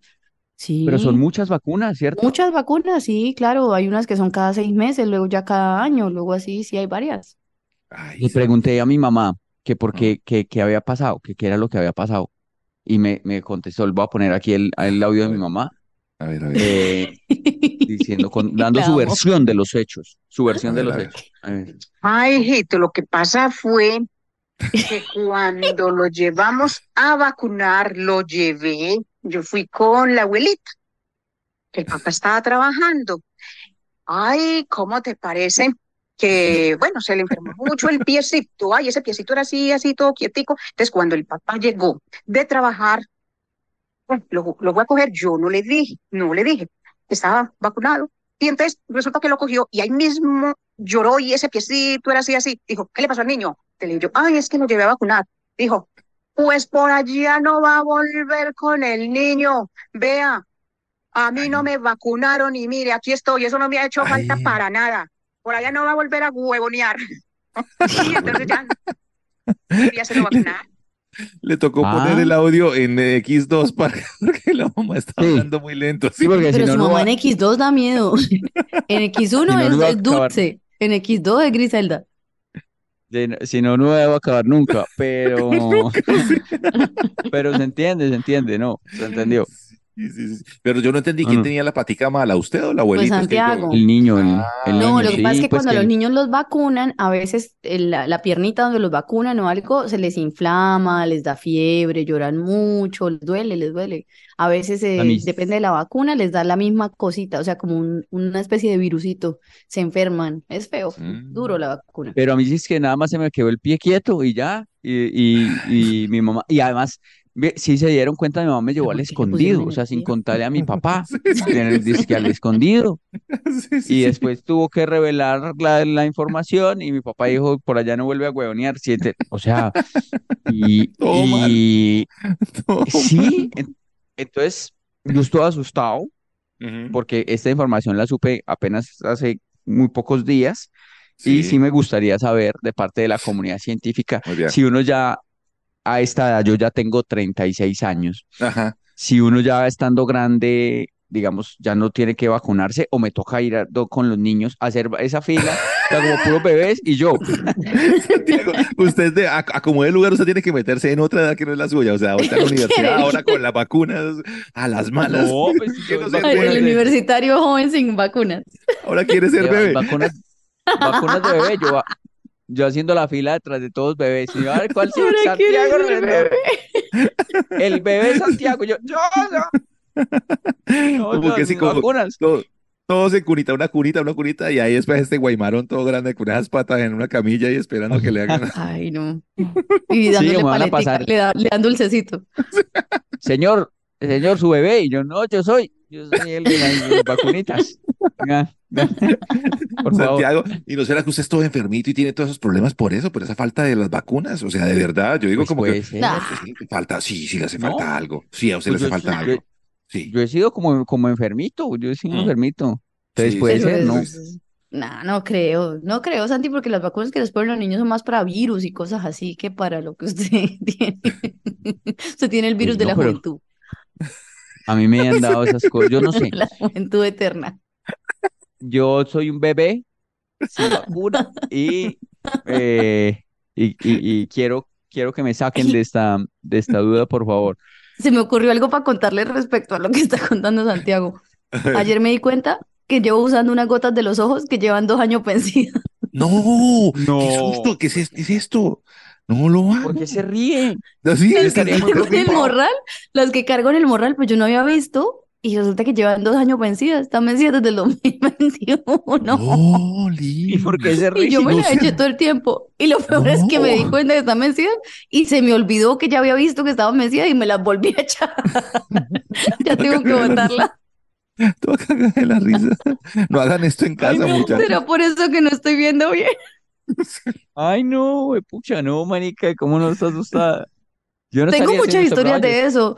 [SPEAKER 2] Sí,
[SPEAKER 3] Pero son muchas vacunas, ¿cierto?
[SPEAKER 2] muchas vacunas, sí, claro. Hay unas que son cada seis meses, luego ya cada año, luego así, sí hay varias.
[SPEAKER 1] ay,
[SPEAKER 3] Le pregunté a mi mamá, que por qué, que, que había pasado, que qué era lo que había pasado. Y me, me contestó, le voy a poner aquí el, el audio de mi mamá,
[SPEAKER 1] A ver, a ver.
[SPEAKER 3] eh, diciendo, con- [LAUGHS] dando su versión de los hechos, su versión de los hechos.
[SPEAKER 5] Ay, hijito, lo que pasa fue que cuando lo llevamos a vacunar, lo llevé, yo fui con la abuelita, que el papá estaba trabajando. Ay, ¿cómo te parece? Que, bueno, se le enfermó mucho el piecito, ay, ese piecito era así, así, todo quietico. Entonces, cuando el papá llegó de trabajar, bueno, lo, lo voy a coger, yo no le dije, no le dije, estaba vacunado. Y entonces resulta que lo cogió y ahí mismo lloró y ese piecito era así, así. Dijo, ¿qué le pasó al niño? Te le dijo, ay, es que lo llevé a vacunar. Dijo, pues por allá no va a volver con el niño. Vea, a mí no me vacunaron y mire, aquí estoy, eso no me ha hecho falta
[SPEAKER 1] Ay.
[SPEAKER 5] para nada. Por allá no va a volver a huevonear. [LAUGHS] Y entonces ya, quería hacerlo vacunar.
[SPEAKER 1] Le tocó
[SPEAKER 3] Ah.
[SPEAKER 1] poner el audio en eh, X2 para [LAUGHS] porque la mamá estaba
[SPEAKER 3] Sí.
[SPEAKER 1] hablando muy lento.
[SPEAKER 3] Sí, porque si
[SPEAKER 2] Pero
[SPEAKER 3] no,
[SPEAKER 2] su
[SPEAKER 3] no
[SPEAKER 2] mamá
[SPEAKER 3] va-
[SPEAKER 2] en X2 da miedo. [LAUGHS] En X1
[SPEAKER 3] Si no, no
[SPEAKER 2] es,
[SPEAKER 3] acabar.
[SPEAKER 2] Dulce. En X2 es Griselda.
[SPEAKER 3] de- si no, no va a acabar nunca, pero, pero se entiende, se entiende, no, se entendió.
[SPEAKER 1] Sí, sí, sí. Pero yo no entendí quién
[SPEAKER 3] no.
[SPEAKER 1] tenía la patica mala, usted o la abuelita. Es que yo-
[SPEAKER 2] Santiago.
[SPEAKER 3] El niño, el,
[SPEAKER 1] Ah.
[SPEAKER 3] el
[SPEAKER 2] No,
[SPEAKER 3] niño,
[SPEAKER 2] lo que
[SPEAKER 3] sí,
[SPEAKER 2] pasa es que
[SPEAKER 3] pues
[SPEAKER 2] cuando
[SPEAKER 3] que
[SPEAKER 2] los niños los vacunan, a veces el- la, la piernita donde los vacunan o algo se les inflama, les da fiebre, lloran mucho, les duele, les duele. A veces, eh, depende de la vacuna, les da la misma cosita, o sea, como un- una especie de virusito. Se enferman. Es feo,
[SPEAKER 1] Mm.
[SPEAKER 2] duro la vacuna.
[SPEAKER 3] Pero a mí sí es que nada más se me quedó el pie quieto y ya. Y, y, y mi mamá, y además, sí se dieron cuenta, mi mamá me llevó
[SPEAKER 2] ¿por
[SPEAKER 3] al escondido, o sea, sin contarle a mi [LAUGHS] papá, en el disque al escondido. [LAUGHS]
[SPEAKER 1] Sí, sí,
[SPEAKER 3] Y
[SPEAKER 1] sí.
[SPEAKER 3] después tuvo que revelar la, la información y mi papá dijo, por allá no vuelve a huevonear, siete, o sea, y, [LAUGHS]
[SPEAKER 1] Todo
[SPEAKER 3] y
[SPEAKER 1] No.
[SPEAKER 3] sí, en- entonces yo estuve asustado
[SPEAKER 1] Ujú.
[SPEAKER 3] porque esta información la supe apenas hace muy pocos días y sí me gustaría saber de parte de la comunidad científica, si uno ya a esta edad, yo ya tengo 36 años,
[SPEAKER 1] Ajá.
[SPEAKER 3] si uno ya estando grande, digamos, ya no tiene que vacunarse o me toca ir a- do- con los niños a hacer esa fila, como puros bebés y yo.
[SPEAKER 1] Santiago, [LAUGHS] usted de, a, a como de lugar, usted tiene que meterse en otra edad que no es la suya. O sea, ahorita en la universidad, [LAUGHS] ahora con las vacunas a las malas.
[SPEAKER 3] No, pues [LAUGHS] yo
[SPEAKER 1] no se
[SPEAKER 2] Ay,
[SPEAKER 1] puede.
[SPEAKER 2] el universitario joven sin vacunas.
[SPEAKER 1] Ahora quiere ser bebé.
[SPEAKER 3] Vacunas, vacunas de bebé, yo, yo haciendo la fila detrás de todos bebés. Y yo, a ver, ¿cuál [LAUGHS] sí?
[SPEAKER 2] Quiere
[SPEAKER 3] Santiago
[SPEAKER 2] bebé. [LAUGHS]
[SPEAKER 3] El bebé Santiago. Yo, yo, no. [LAUGHS] No,
[SPEAKER 1] Como
[SPEAKER 3] no,
[SPEAKER 1] que sí,
[SPEAKER 3] mis
[SPEAKER 1] como-
[SPEAKER 3] vacunas.
[SPEAKER 1] Todo- todos en cunita, una cunita, una cunita, y ahí después este guaymarón todo grande con esas patas en una camilla y esperando que le hagan.
[SPEAKER 2] Ay, no. Y dándole
[SPEAKER 3] van a pasar.
[SPEAKER 2] le, da- le dan dulcecito.
[SPEAKER 3] Señor, señor, su bebé. Y yo, no, yo soy. Yo soy el de las, vacunitas. Por favor.
[SPEAKER 1] Santiago, ¿y no será que usted es todo enfermito y tiene todos esos problemas por eso, por esa falta de las vacunas? O sea, de verdad, yo digo
[SPEAKER 3] Pues
[SPEAKER 1] como que le falta, sí, sí le hace
[SPEAKER 3] No.
[SPEAKER 1] falta algo. Sí, a usted
[SPEAKER 3] Pues
[SPEAKER 1] le
[SPEAKER 3] yo
[SPEAKER 1] hace falta
[SPEAKER 3] sí, yo-
[SPEAKER 1] algo. Sí.
[SPEAKER 3] Yo he sido como, como enfermito. Yo he sido
[SPEAKER 1] Mm.
[SPEAKER 3] enfermito. Entonces
[SPEAKER 1] Sí,
[SPEAKER 3] puede
[SPEAKER 1] sí,
[SPEAKER 3] ser, ¿no?
[SPEAKER 2] es- Nah, no creo, no creo, Santi, porque las vacunas que les ponen los niños son más para virus y cosas así que para lo que usted [LAUGHS] tiene. [LAUGHS] Usted tiene el virus
[SPEAKER 3] Pues
[SPEAKER 2] de la
[SPEAKER 3] pero-
[SPEAKER 2] juventud,
[SPEAKER 3] A mí me han dado esas cosas. Yo no [LAUGHS] sé.
[SPEAKER 2] la juventud eterna.
[SPEAKER 3] Yo soy un bebé sin vacuna y, eh, y, y- y quiero, quiero que me saquen de esta, de esta duda, por favor.
[SPEAKER 2] Se me ocurrió algo para contarle respecto a lo que está contando Santiago. [LAUGHS] Ayer me di cuenta que llevo usando unas gotas de los ojos que llevan dos años [LAUGHS] vencidas.
[SPEAKER 1] No,
[SPEAKER 3] No.
[SPEAKER 1] qué susto, ¿qué es, qué es esto? No lo haga.
[SPEAKER 3] ¿Por qué se ríe?
[SPEAKER 1] Así es,
[SPEAKER 2] el morral, las que cargo en el morral, pues yo no había visto y resulta que llevan dos años vencidas, están vencidas desde el 2021.
[SPEAKER 1] No,
[SPEAKER 3] ¿Y por qué se ríe?
[SPEAKER 2] Y yo me
[SPEAKER 1] no
[SPEAKER 2] la eché todo el tiempo. Y lo peor es que me di
[SPEAKER 1] No.
[SPEAKER 2] cuenta que están vencidas y se me olvidó que ya había visto que estaban vencidas y me las volví a echar. [LAUGHS] Ya tengo que botarla.
[SPEAKER 1] Te voy a cagar de la risa. No hagan esto en casa, muchachos.
[SPEAKER 2] Será por eso que no estoy viendo bien. [LAUGHS]
[SPEAKER 3] Ay, no, pucha, no, manica, ¿cómo no estás asustada? Yo no
[SPEAKER 2] Tengo muchas historias de eso.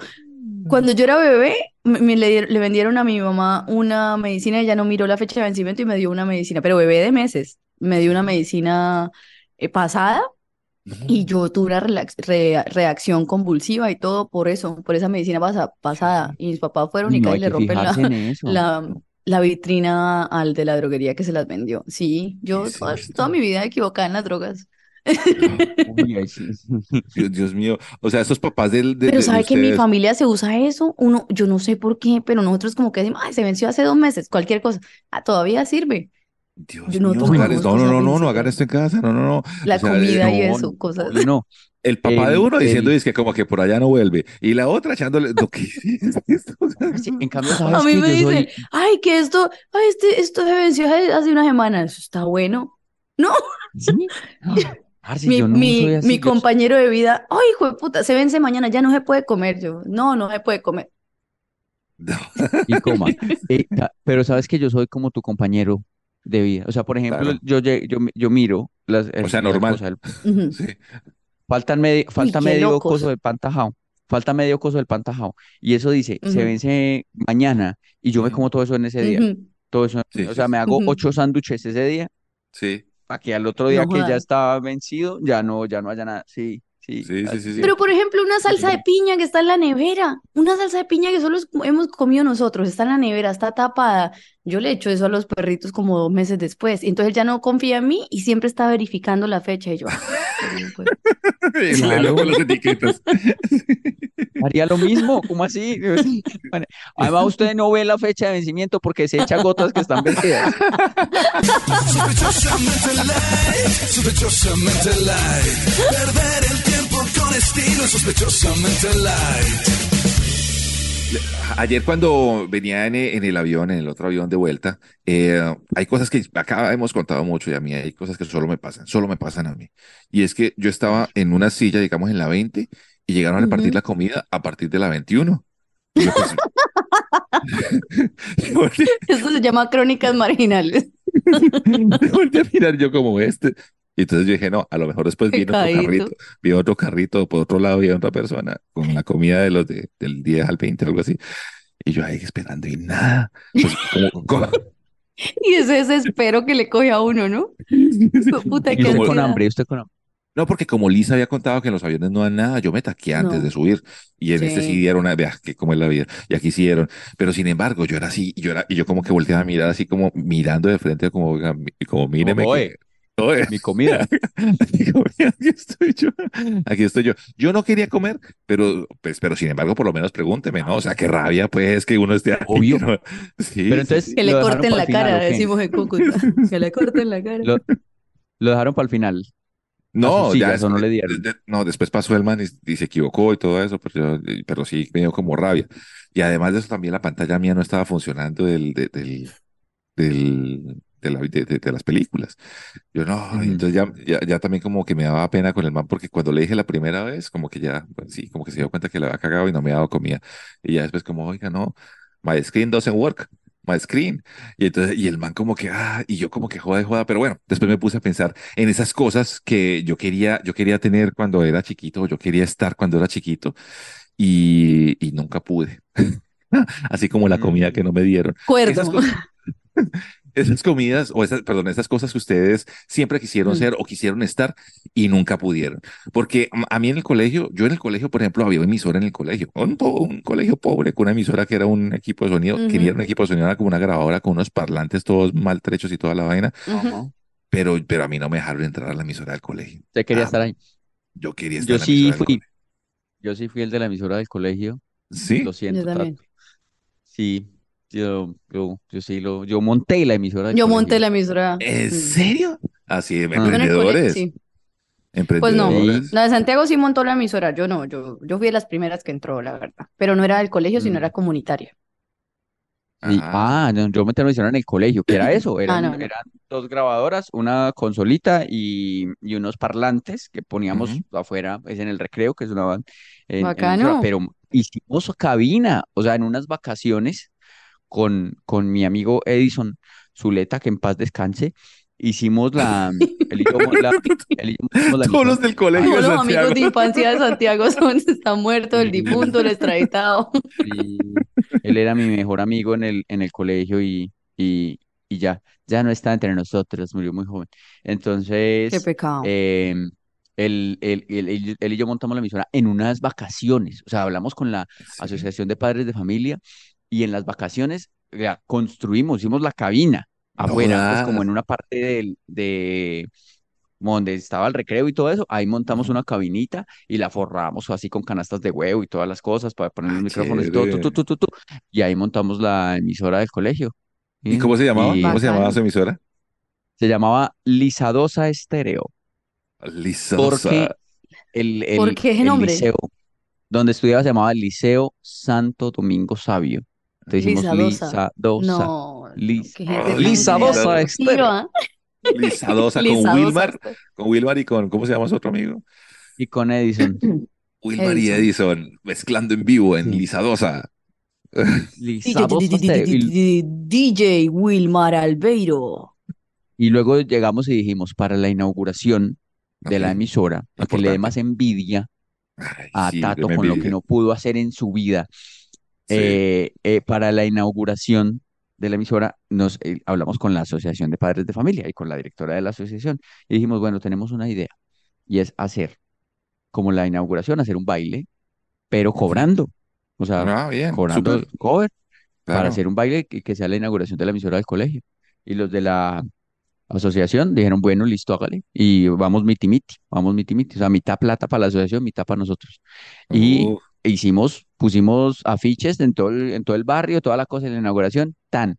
[SPEAKER 2] Cuando yo era bebé, me, me le, le vendieron a mi mamá una medicina, ella no miró la fecha de vencimiento y me dio una medicina, pero bebé de meses. Me dio una medicina eh, pasada y yo tuve una re- reacción convulsiva y todo por eso, por esa medicina pasa- pasada. Y mis papás fueron y
[SPEAKER 3] No,
[SPEAKER 2] casi le rompen la, [LAUGHS] la, la vitrina al de la droguería que se las vendió. Sí, yo
[SPEAKER 1] ¿Qué es
[SPEAKER 2] toda, toda mi vida equivocada en las drogas.
[SPEAKER 3] Uy, ay, sí. [LAUGHS]
[SPEAKER 1] Dios, Dios mío. O sea, esos papás del, de,
[SPEAKER 2] Pero
[SPEAKER 1] de
[SPEAKER 2] sabe que en mi familia se usa eso, uno, yo no sé por qué, pero nosotros como que decimos, ay, se venció hace dos meses, cualquier cosa, ah, todavía sirve.
[SPEAKER 1] Dios
[SPEAKER 2] Yo-
[SPEAKER 1] mío, no, no, no, no, no, no, hagan esto en casa, no, no, no.
[SPEAKER 2] La
[SPEAKER 1] O sea,
[SPEAKER 2] comida y
[SPEAKER 3] no,
[SPEAKER 2] eso, cosas.
[SPEAKER 3] obvio no.
[SPEAKER 1] El papá de
[SPEAKER 3] El-
[SPEAKER 1] uno diciendo
[SPEAKER 3] el-
[SPEAKER 1] es que como que por allá no vuelve. Y la otra echándole. ¿Lo que es esto? [LAUGHS] [LAUGHS]
[SPEAKER 3] Sí, en cambio,
[SPEAKER 2] A
[SPEAKER 3] ¿sabes
[SPEAKER 2] mí me
[SPEAKER 3] soy-
[SPEAKER 2] dicen, ay, que esto, ay, este, esto se venció hace, una semana, eso está bueno. [LAUGHS] No, mi,
[SPEAKER 3] yo no
[SPEAKER 2] mi,
[SPEAKER 3] soy así,
[SPEAKER 2] mi
[SPEAKER 3] yo-
[SPEAKER 2] compañero de vida, ay, hijo de puta, se vence mañana, ya no se puede comer. Yo, no, no se puede comer.
[SPEAKER 1] no.
[SPEAKER 3] y coma. Eh, pero sabes que yo soy como tu compañero de vida. O sea, por ejemplo,
[SPEAKER 1] Claro.
[SPEAKER 3] yo, yo, yo miro las,
[SPEAKER 1] O sea,
[SPEAKER 3] las
[SPEAKER 1] normal.
[SPEAKER 3] cosas. [LAUGHS]
[SPEAKER 1] Sí.
[SPEAKER 3] faltan medio, falta medio coso del pan tajado. Falta medio coso del pan tajado. Y eso dice, se vence mañana y yo me como todo eso en ese día. Todo eso.
[SPEAKER 1] Sí,
[SPEAKER 3] o sea,
[SPEAKER 1] sí.
[SPEAKER 3] me hago ocho sándwiches ese día
[SPEAKER 1] Sí.
[SPEAKER 3] para que al otro día
[SPEAKER 2] No
[SPEAKER 3] que ya estaba vencido, ya no, ya no haya nada. Sí, sí.
[SPEAKER 1] Sí, sí.
[SPEAKER 2] Pero por ejemplo, una salsa de piña que está en la nevera, una salsa de piña que solo hemos comido nosotros, está en la nevera, está tapada. Yo le echo eso a los perritos como dos meses después. Y entonces él ya no confía en mí y siempre está verificando la fecha. Y yo, "Ah, pero no puedo".
[SPEAKER 1] Y le
[SPEAKER 3] Claro.
[SPEAKER 1] loco las etiquetas. [LAUGHS]
[SPEAKER 3] Haría lo mismo, ¿cómo así? [LAUGHS] Bueno, Además, usted no ve la fecha de vencimiento porque se echa gotas que están vencidas.
[SPEAKER 4] Sospechosamente light, sospechosamente light. Perder el tiempo con estilo, sospechosamente light.
[SPEAKER 1] Ayer cuando venía en, en el avión, en el otro avión de vuelta, eh, hay cosas que acá hemos contado mucho y a mí hay cosas que solo me pasan, solo me pasan a mí. Y es que yo estaba en una silla, digamos, en la 20 y llegaron a repartir la comida a partir de la 21. Y yo, pues, [LAUGHS]
[SPEAKER 2] Eso se llama crónicas marginales. [LAUGHS]
[SPEAKER 1] me volteé a mirar yo como este. Y entonces yo dije, no, a lo mejor después viene otro carrito, viene otro carrito, por otro lado viene otra persona con la comida de los de, del 10 al 20, algo así. Y yo ahí esperando y nada. Pues, como- [LAUGHS] como-
[SPEAKER 2] Y ese desespero que le coge a uno, ¿no? [LAUGHS] Puta,
[SPEAKER 3] Y
[SPEAKER 2] qué
[SPEAKER 3] usted
[SPEAKER 1] como-
[SPEAKER 3] con
[SPEAKER 2] ansiedad.
[SPEAKER 3] hambre, y usted con hambre.
[SPEAKER 1] No, porque como Lisa había contado que en los aviones no dan nada, yo me taqué antes
[SPEAKER 2] No.
[SPEAKER 1] de subir y en este
[SPEAKER 2] Sí.
[SPEAKER 1] sí dieron una, vea, que cómo es la vida, y aquí sí dieron, pero sin embargo yo era así, y yo era, y yo como que volteaba a mirar así como mirando de frente como, como míreme que-
[SPEAKER 3] Mi comida. [LAUGHS]
[SPEAKER 1] Digo, "Mira, aquí estoy yo, aquí estoy yo. Yo no quería comer, pero, pues, pero sin embargo, por lo menos pregúnteme, ¿no? O sea, qué rabia, pues, que uno esté aquí.
[SPEAKER 3] Obvio.
[SPEAKER 1] ¿no? Sí,
[SPEAKER 3] Pero entonces-
[SPEAKER 1] sí.
[SPEAKER 2] Que le corten la
[SPEAKER 3] final,
[SPEAKER 2] cara, decimos en Cúcuta. [LAUGHS] Que le corten la cara.
[SPEAKER 3] Lo, lo dejaron para el final.
[SPEAKER 1] No,
[SPEAKER 3] sus
[SPEAKER 1] ya
[SPEAKER 3] sillas, ¿o no
[SPEAKER 1] después-
[SPEAKER 3] le dieron?
[SPEAKER 1] de- de- no, después pasó el man y, y se equivocó y todo eso, pero, yo- pero sí me dio como rabia. Y además de eso, también la pantalla mía no estaba funcionando del, de- del, del, de, la- de- de- de las películas. Yo no, entonces ya, ya, ya también como que me daba pena con el man, porque cuando le dije la primera vez, como que ya, pues, sí, como que se dio cuenta que le había cagado y no me había dado comida. Y ya después como, oiga, no, my screen doesn't work. My screen. Y entonces, y el man como que, ah, y yo como que joda, joda, pero bueno, después me puse a pensar en esas cosas que yo quería, yo quería tener cuando era chiquito, o yo quería estar cuando era chiquito, y, y nunca pude. [LAUGHS] Así como la comida que no me dieron.
[SPEAKER 2] Cuerdo.
[SPEAKER 1] Esas cosas, [LAUGHS] esas comidas, o esas, perdón, esas cosas que ustedes siempre quisieron
[SPEAKER 2] Mm.
[SPEAKER 1] ser o quisieron estar y nunca pudieron. Porque a mí en el colegio, yo en el colegio, por ejemplo, había una emisora en el colegio, un, po- un colegio pobre con una emisora que era un equipo de sonido,
[SPEAKER 2] Ujú.
[SPEAKER 1] quería un equipo de sonido, era como una grabadora con unos parlantes todos maltrechos y toda la vaina, pero, pero a mí no me dejaron entrar a la emisora del colegio.
[SPEAKER 3] Usted quería
[SPEAKER 1] Ah,
[SPEAKER 3] estar ahí.
[SPEAKER 1] Yo quería estar
[SPEAKER 3] Yo
[SPEAKER 1] en la
[SPEAKER 3] sí fui.
[SPEAKER 1] colegio.
[SPEAKER 3] Yo sí fui el de la emisora del colegio.
[SPEAKER 1] ¿Sí?
[SPEAKER 3] Lo siento,
[SPEAKER 2] Yo.
[SPEAKER 3] Sí, yo, yo, yo sí lo, yo monté la emisora
[SPEAKER 2] Yo
[SPEAKER 3] colegio.
[SPEAKER 2] monté la emisora.
[SPEAKER 1] ¿En
[SPEAKER 2] Mm.
[SPEAKER 1] serio? Así,
[SPEAKER 3] Ah.
[SPEAKER 2] Colegio,
[SPEAKER 1] emprendedores.
[SPEAKER 2] sí.
[SPEAKER 1] Emprendedores.
[SPEAKER 3] no.
[SPEAKER 2] La de Santiago sí montó la emisora, yo no, yo, yo fui de las primeras que entró, la verdad. Pero no era del colegio, sino
[SPEAKER 1] Mm.
[SPEAKER 2] era comunitaria.
[SPEAKER 3] Y-
[SPEAKER 1] Ah.
[SPEAKER 3] ah, no, yo la emisora en el colegio, que era eso, [CLEARS THROAT] eran,
[SPEAKER 2] no, no.
[SPEAKER 3] eran dos grabadoras, una consolita y, y unos parlantes que poníamos afuera, pues en el recreo, que sonaban en,
[SPEAKER 2] Bacano.
[SPEAKER 3] pero hicimos cabina, o sea, en unas vacaciones con, con mi amigo Edison Zuleta, que en paz descanse, hicimos la, él y yo mo- la- él y yo montamos la
[SPEAKER 1] Todos los del colegio
[SPEAKER 2] Todos
[SPEAKER 1] de
[SPEAKER 2] los amigos de infancia de Santiago [LAUGHS] son, están muertos, el difunto, el extraditado.
[SPEAKER 3] Él era mi mejor amigo en el, en el colegio y, y, y ya, ya no está entre nosotros, murió muy joven.
[SPEAKER 2] Qué
[SPEAKER 3] Entonces,
[SPEAKER 2] pecado.
[SPEAKER 3] eh, él, él- él- él- él y yo montamos la emisora en unas vacaciones, o sea, hablamos con la
[SPEAKER 1] Sí.
[SPEAKER 3] Asociación de Padres de Familia y en las vacaciones ya, construimos, hicimos la cabina
[SPEAKER 1] No
[SPEAKER 3] afuera, pues
[SPEAKER 1] jodas.
[SPEAKER 3] como en una parte del, de, donde estaba el recreo y todo eso, ahí montamos una cabinita y la forramos así con canastas de huevo y todas las cosas para poner los
[SPEAKER 1] Ah,
[SPEAKER 3] micrófonos y todo, tu, tu, tu, tu, tu, y ahí montamos la emisora del colegio.
[SPEAKER 1] ¿Y cómo se llamaba?
[SPEAKER 3] Y
[SPEAKER 1] ¿Cómo se llamaba su emisora?
[SPEAKER 3] se llamaba Lisadosa Estéreo,
[SPEAKER 1] Lizosa.
[SPEAKER 3] porque el, el,
[SPEAKER 2] ¿Por qué ese
[SPEAKER 3] el liceo donde estudiaba se llamaba Liceo Santo Domingo Sabio. Entonces hicimos
[SPEAKER 2] Lisadosa.
[SPEAKER 3] Lisadosa.
[SPEAKER 2] No, no,
[SPEAKER 3] Lis-
[SPEAKER 2] qué gente
[SPEAKER 1] Ah,
[SPEAKER 2] tan
[SPEAKER 3] Lisadosa
[SPEAKER 1] Lisadosa
[SPEAKER 3] Estéreo.
[SPEAKER 2] creativa.
[SPEAKER 1] Lizadosa con Wilmar, con Wilmar y con, ¿cómo se llama su otro amigo?
[SPEAKER 3] Y con Edison.
[SPEAKER 1] Wilmar y
[SPEAKER 2] Edison.
[SPEAKER 1] Mezclando en vivo en
[SPEAKER 3] Sí. Estéreo. Y,
[SPEAKER 2] DJ Wilmar Albeiro.
[SPEAKER 3] y luego llegamos y dijimos, para la inauguración de la emisora, para que le dé más envidia
[SPEAKER 1] Ay,
[SPEAKER 3] a
[SPEAKER 1] sí,
[SPEAKER 3] Tato con lo que no pudo hacer en su vida,
[SPEAKER 1] Sí.
[SPEAKER 3] eh, eh, para la inauguración de la emisora, nos eh, hablamos con la Asociación de Padres de Familia y con la directora de la asociación y dijimos, bueno, tenemos una idea y es hacer como la inauguración, hacer un baile, pero cobrando, o sea,
[SPEAKER 1] Ah, bien,
[SPEAKER 3] cobrando
[SPEAKER 1] súper,
[SPEAKER 3] cover para hacer un baile que, que sea la inauguración de la emisora del colegio. Y los de la asociación dijeron, bueno, listo, hágale. Y vamos miti miti, vamos miti miti. O sea, mitad plata para la asociación, mitad para nosotros. Y
[SPEAKER 1] Uf,
[SPEAKER 3] hicimos, pusimos afiches en todo el, en todo el barrio, toda la cosa en la inauguración, tan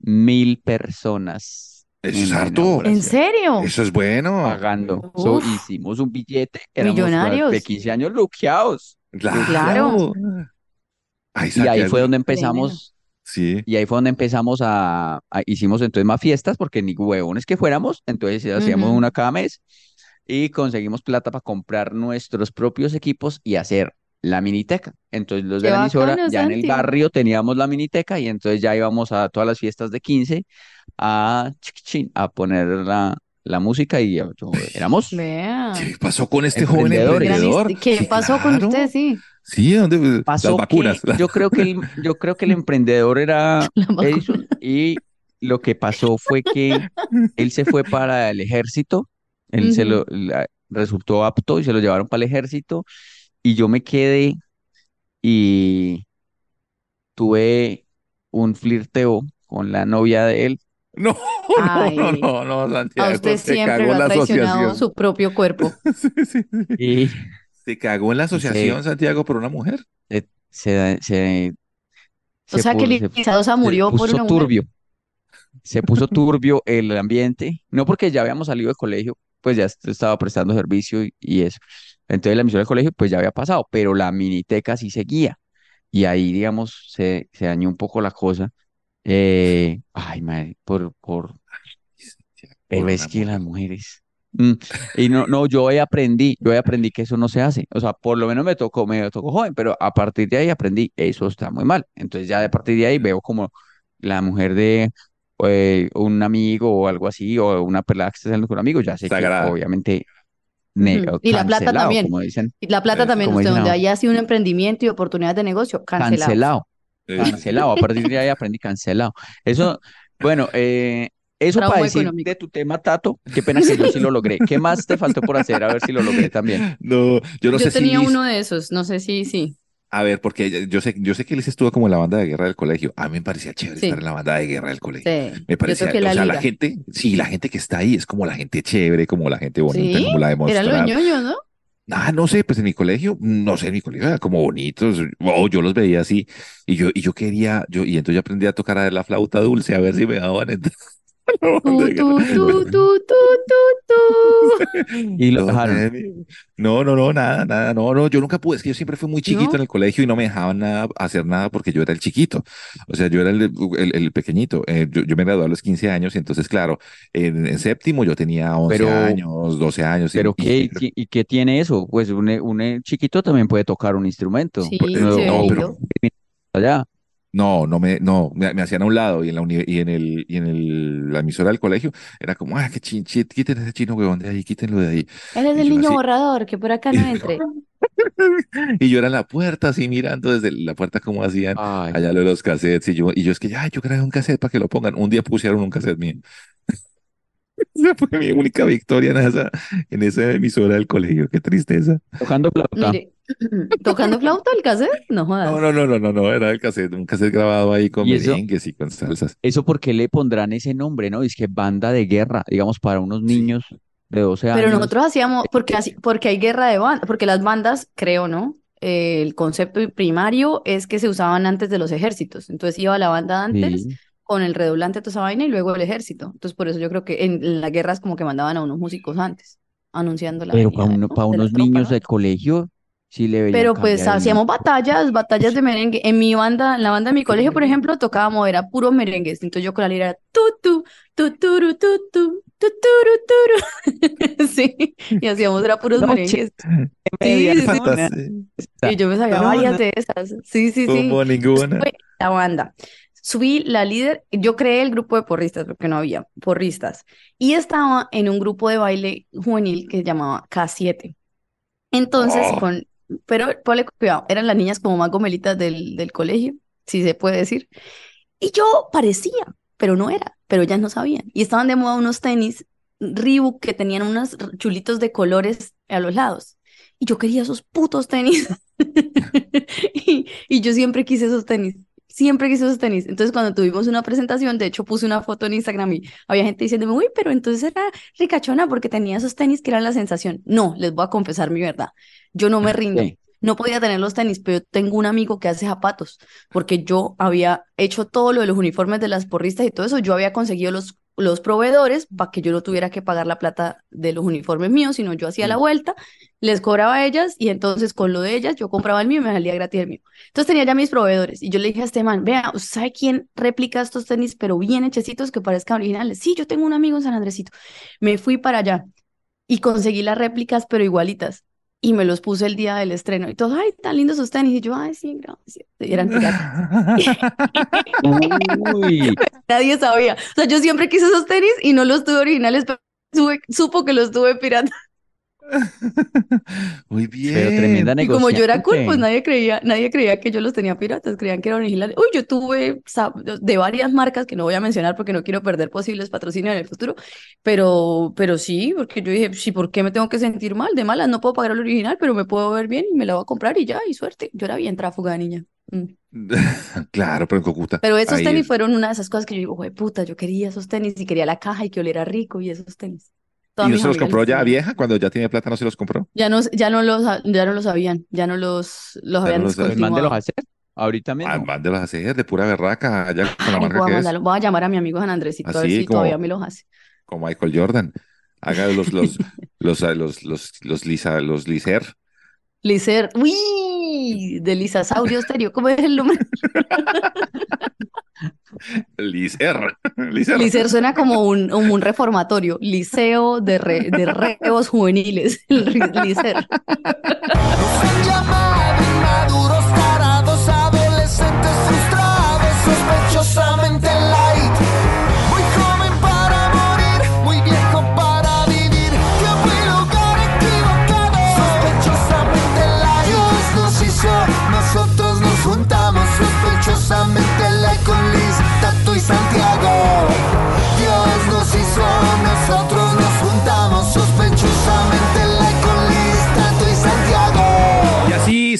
[SPEAKER 3] mil personas
[SPEAKER 1] eso
[SPEAKER 3] en
[SPEAKER 1] es
[SPEAKER 3] la
[SPEAKER 1] harto.
[SPEAKER 2] ¿En serio?
[SPEAKER 1] Eso es bueno.
[SPEAKER 3] pagando. So, hicimos un billete, éramos cua- de
[SPEAKER 2] millonarios.
[SPEAKER 3] 15 años luqueados.
[SPEAKER 1] Claro.
[SPEAKER 3] Y ahí fue donde empezamos
[SPEAKER 1] Sí.
[SPEAKER 3] Y ahí fue donde empezamos a, a- hicimos entonces más fiestas, porque ni huevones que fuéramos, entonces hacíamos
[SPEAKER 2] Ujú.
[SPEAKER 3] una cada mes y conseguimos plata para comprar nuestros propios equipos y hacer la miniteca. Entonces los de la emisora,
[SPEAKER 2] bacano,
[SPEAKER 3] ya en el barrio teníamos la miniteca y entonces ya íbamos a todas las fiestas de 15 a, chiquichín, a poner la, la música y yo- éramos.
[SPEAKER 1] ¿Qué pasó con este joven emprendedor?
[SPEAKER 2] ¿Qué
[SPEAKER 1] Sí,
[SPEAKER 2] pasó con usted? Sí.
[SPEAKER 1] Sí, ¿dónde? Las
[SPEAKER 3] pasó
[SPEAKER 1] vacunas.
[SPEAKER 3] que [LAUGHS] yo creo que el, yo creo que el emprendedor era. [LAUGHS] Edison y lo que pasó fue que él se fue para el ejército, él se lo la- resultó apto y se lo llevaron para el ejército y yo me quedé y tuve un flirteo con la novia de él
[SPEAKER 1] No, [LAUGHS] no, no,
[SPEAKER 2] Ay.
[SPEAKER 1] no, no,
[SPEAKER 2] A
[SPEAKER 1] Santiago.
[SPEAKER 2] usted
[SPEAKER 1] te
[SPEAKER 2] siempre lo
[SPEAKER 1] en la
[SPEAKER 2] ha traicionado
[SPEAKER 1] asociación.
[SPEAKER 2] su propio cuerpo. [LAUGHS]
[SPEAKER 1] Sí, sí, sí.
[SPEAKER 3] y
[SPEAKER 1] Te cagó en la
[SPEAKER 3] se,
[SPEAKER 1] asociación, Santiago, por una mujer.
[SPEAKER 3] se, se, se,
[SPEAKER 2] O
[SPEAKER 3] se
[SPEAKER 2] sea que
[SPEAKER 3] se- se
[SPEAKER 2] murió por
[SPEAKER 3] puso
[SPEAKER 2] una mujer.
[SPEAKER 3] turbio, se puso turbio el ambiente, no porque ya habíamos salido del colegio, pues ya est- estaba prestando servicio y, y eso. Entonces la emisión del colegio pues ya había pasado, pero la miniteca sí seguía. Y ahí, digamos, se, se dañó un poco la cosa. Eh, ay, madre, por, por, pero es que las
[SPEAKER 1] mujer.
[SPEAKER 3] mujeres. mm, y no, no, yo ahí aprendí, yo ahí aprendí que eso no se hace. O sea, por lo menos me tocó, me tocó joven, pero a partir de ahí aprendí, eso está muy mal. Entonces ya de partir de ahí veo como la mujer de eh, un amigo o algo así, o una pelada que está saliendo con un amigo, ya sé que
[SPEAKER 1] Sagrada.
[SPEAKER 3] obviamente
[SPEAKER 2] Y la plata también.
[SPEAKER 3] como dicen,
[SPEAKER 2] Y la plata
[SPEAKER 1] Eso.
[SPEAKER 2] también,
[SPEAKER 3] como
[SPEAKER 2] usted
[SPEAKER 3] dicen
[SPEAKER 2] donde
[SPEAKER 3] ahora.
[SPEAKER 2] haya sido un emprendimiento y oportunidades de negocio, cancelado.
[SPEAKER 3] cancelado,
[SPEAKER 1] Eh,
[SPEAKER 3] cancelado. A partir de ahí aprendí cancelado. Eso, bueno, eh, eso
[SPEAKER 2] Trauma
[SPEAKER 3] para decir
[SPEAKER 2] económico.
[SPEAKER 3] de tu tema, Tato, qué pena que yo sí lo logré. ¿Qué más te faltó por hacer? A ver si lo logré también. [LAUGHS]
[SPEAKER 1] No, yo no
[SPEAKER 2] Yo
[SPEAKER 1] sé si
[SPEAKER 2] tenía uno de esos, no sé si sí.
[SPEAKER 1] A ver, porque yo sé, yo sé que Liz estuvo como en la banda de guerra del colegio. A mí me parecía chévere
[SPEAKER 2] Sí.
[SPEAKER 1] estar en la banda de guerra del colegio.
[SPEAKER 2] Sí.
[SPEAKER 1] Me parecía, o
[SPEAKER 2] la
[SPEAKER 1] sea, la gente, sí, la gente que está ahí es como la gente chévere, como la gente bonita,
[SPEAKER 2] ¿Sí?
[SPEAKER 1] como la de
[SPEAKER 2] Eran los
[SPEAKER 1] mostrar.
[SPEAKER 2] ñoños, ¿no?
[SPEAKER 1] Ah, no sé, pues en mi colegio, no sé, en mi colegio era como bonitos, o yo los veía así, y yo, y yo quería, yo, y entonces yo aprendí a tocar a la flauta dulce, a ver si me daban entrar a la banda
[SPEAKER 2] Tú,
[SPEAKER 1] de
[SPEAKER 2] tú,
[SPEAKER 1] guerra.
[SPEAKER 2] tú, tú, tú, tú, tú. [LAUGHS]
[SPEAKER 3] Y lo
[SPEAKER 1] No, No, no, no, nada, nada, no, no, yo nunca pude, es que yo siempre fui muy chiquito
[SPEAKER 2] ¿No?
[SPEAKER 1] en el colegio y no me dejaban nada, hacer nada porque yo era el chiquito, o sea, yo era el, el, el pequeñito, Eh, yo, yo me gradué a los 15 años y entonces, claro, en, en séptimo yo tenía 11
[SPEAKER 3] Pero-
[SPEAKER 1] años, 12 años. y-
[SPEAKER 3] Pero
[SPEAKER 1] y-
[SPEAKER 3] ¿qué, y qué- y qué tiene eso? Pues un, un chiquito también puede tocar un instrumento.
[SPEAKER 2] Sí,
[SPEAKER 3] Pues, no,
[SPEAKER 1] no,
[SPEAKER 3] o-
[SPEAKER 1] pero-
[SPEAKER 2] lindo.
[SPEAKER 3] allá.
[SPEAKER 1] No, no me, no, me, me hacían a un lado y en la uni- y en el, y en el, la emisora del colegio era como, ah, qué chin, chin, quiten ese chino huevón de ahí, quítenlo de ahí.
[SPEAKER 2] Él es
[SPEAKER 1] Y
[SPEAKER 2] el niño
[SPEAKER 1] así-
[SPEAKER 2] borrador, que por acá no entre. [LAUGHS]
[SPEAKER 1] Y yo era en la puerta, así mirando desde la puerta como hacían
[SPEAKER 3] Ay,
[SPEAKER 1] allá lo de los cassettes. Y yo, y yo es que ya, yo grabé un cassette para que lo pongan. Un día pusieron un cassette mío. [LAUGHS] Esa fue mi única victoria en esa, en esa emisora del colegio. Qué tristeza.
[SPEAKER 3] tocando flauta.
[SPEAKER 2] Mire, [LAUGHS] ¿tocando flauta el cassette? No jodas.
[SPEAKER 1] No, no, no, no, no, no, era el cassette, un cassette grabado ahí con
[SPEAKER 3] ¿Y
[SPEAKER 1] merengues y con salsas.
[SPEAKER 3] Eso porque le pondrán ese nombre, ¿no? Es que banda de guerra, digamos, para unos niños de 12
[SPEAKER 2] Pero
[SPEAKER 3] años.
[SPEAKER 2] nosotros hacíamos, porque, así, porque hay guerra de bandas, porque las bandas, creo, ¿no? Eh, el concepto primario es que se usaban antes de los ejércitos. Entonces iba la banda antes
[SPEAKER 3] Sí.
[SPEAKER 2] con el redoblante, toda esa vaina, y luego el ejército. Entonces por eso yo creo que en, en las guerras como que mandaban a unos músicos antes, anunciando la
[SPEAKER 3] Pero para uno,
[SPEAKER 2] ¿no?
[SPEAKER 3] para unos
[SPEAKER 2] tropa,
[SPEAKER 3] niños
[SPEAKER 2] ¿no?
[SPEAKER 3] de colegio, sí le
[SPEAKER 2] Pero pues
[SPEAKER 3] cambiar el
[SPEAKER 2] hacíamos batallas, batallas de merengue. En mi banda, en la banda de mi colegio, por ejemplo, tocábamos, era puro merengue. Entonces yo con la lira era tu tu, tu turu, tu tu, tu turu, turu. [LAUGHS] Sí, y hacíamos era puros [LAUGHS] merengues. [LAUGHS] Sí, sí. Y yo me sabía varias de esas. Sí, sí, sí.
[SPEAKER 1] Como ninguna.
[SPEAKER 2] Fue la banda. Subí la líder, yo creé el grupo de porristas porque no había porristas. Y estaba en un grupo de baile juvenil que se llamaba K7. Entonces,
[SPEAKER 1] Oh.
[SPEAKER 2] con, pero ponle cuidado, eran las niñas como más gomelitas del, del colegio, si se puede decir. Y yo parecía, pero no era, pero ellas no sabían. Y estaban de moda unos tenis Reebok que tenían unos chulitos de colores a los lados. Y yo quería esos putos tenis. [LAUGHS] Y, y yo siempre quise esos tenis. Siempre quise esos tenis. Entonces, cuando tuvimos una presentación, de hecho, puse una foto en Instagram y había gente diciéndome, uy, pero entonces era ricachona porque tenía esos tenis que eran la sensación. No, les voy a confesar mi verdad. Yo no me rindo. No podía tener los tenis, pero tengo un amigo que hace zapatos, porque yo había hecho todo lo de los uniformes de las porristas y todo eso. Yo había conseguido los, los proveedores para que yo no tuviera que pagar la plata de los uniformes míos, sino yo hacía la
[SPEAKER 3] Mm.
[SPEAKER 2] vuelta, les cobraba a ellas y entonces con lo de ellas yo compraba el mío y me salía gratis el mío. Entonces tenía ya mis proveedores y yo le dije a este man, vea, ¿usted sabe quién replica estos tenis pero bien hechecitos que parezcan originales? Sí, yo tengo un amigo en San Andresito. Me fui para allá y conseguí las réplicas pero igualitas y me los puse el día del estreno y todos, ay, tan lindos sus tenis y yo, ay, sí, gracias. Y eran [LAUGHS] piratas.
[SPEAKER 3] Uy, [LAUGHS]
[SPEAKER 2] Nadie sabía. O sea, yo siempre quise esos tenis y no los tuve originales, pero supe- supo que los tuve piratas. [LAUGHS]
[SPEAKER 1] Muy bien.
[SPEAKER 3] pero tremenda
[SPEAKER 2] Y como yo era cool, pues nadie creía, nadie creía que yo los tenía piratas, creían que eran originales. Uy, yo tuve de varias marcas que no voy a mencionar porque no quiero perder posibles patrocinios en el futuro, pero, pero sí, porque yo dije, sí, ¿por qué me tengo que sentir mal? De malas, no puedo pagar el original, pero me puedo ver bien y me la voy a comprar y ya, y suerte. Yo era bien tráfuga niña. Mm. [LAUGHS]
[SPEAKER 1] Claro, pero en Cúcuta.
[SPEAKER 2] Pero esos
[SPEAKER 1] ahí-
[SPEAKER 2] tenis fueron una de esas cosas que yo digo, güey, puta, yo quería esos tenis y quería la caja y que oliera rico y esos tenis. Todas
[SPEAKER 1] ¿Y no se los compró ya vieja? Cuando ya tiene plata, ¿no se los compró?
[SPEAKER 2] Ya no, ya no los, ya no los sabían, ya no los, los habían
[SPEAKER 1] no los.
[SPEAKER 3] Pues mándelos a hacer ahorita
[SPEAKER 1] Ah,
[SPEAKER 3] mismo.
[SPEAKER 1] mándelos a hacer de pura berraca, allá con la marca
[SPEAKER 2] voy a
[SPEAKER 1] que es,
[SPEAKER 2] mandarlo- voy a llamar a mi amigo San Andresito a ver
[SPEAKER 1] Así
[SPEAKER 2] si
[SPEAKER 1] como-
[SPEAKER 2] todavía me los hace.
[SPEAKER 1] como Michael Jordan. Haga los, los, los, [LAUGHS] los, los, los, los, lisa, los liser.
[SPEAKER 2] Licer, uy, de Lisasaurio Stereo, ¿cómo es el nombre?
[SPEAKER 1] Liser. Liser.
[SPEAKER 2] Licer suena como un, un reformatorio, liceo de, re- de reos juveniles, [LAUGHS] Licer.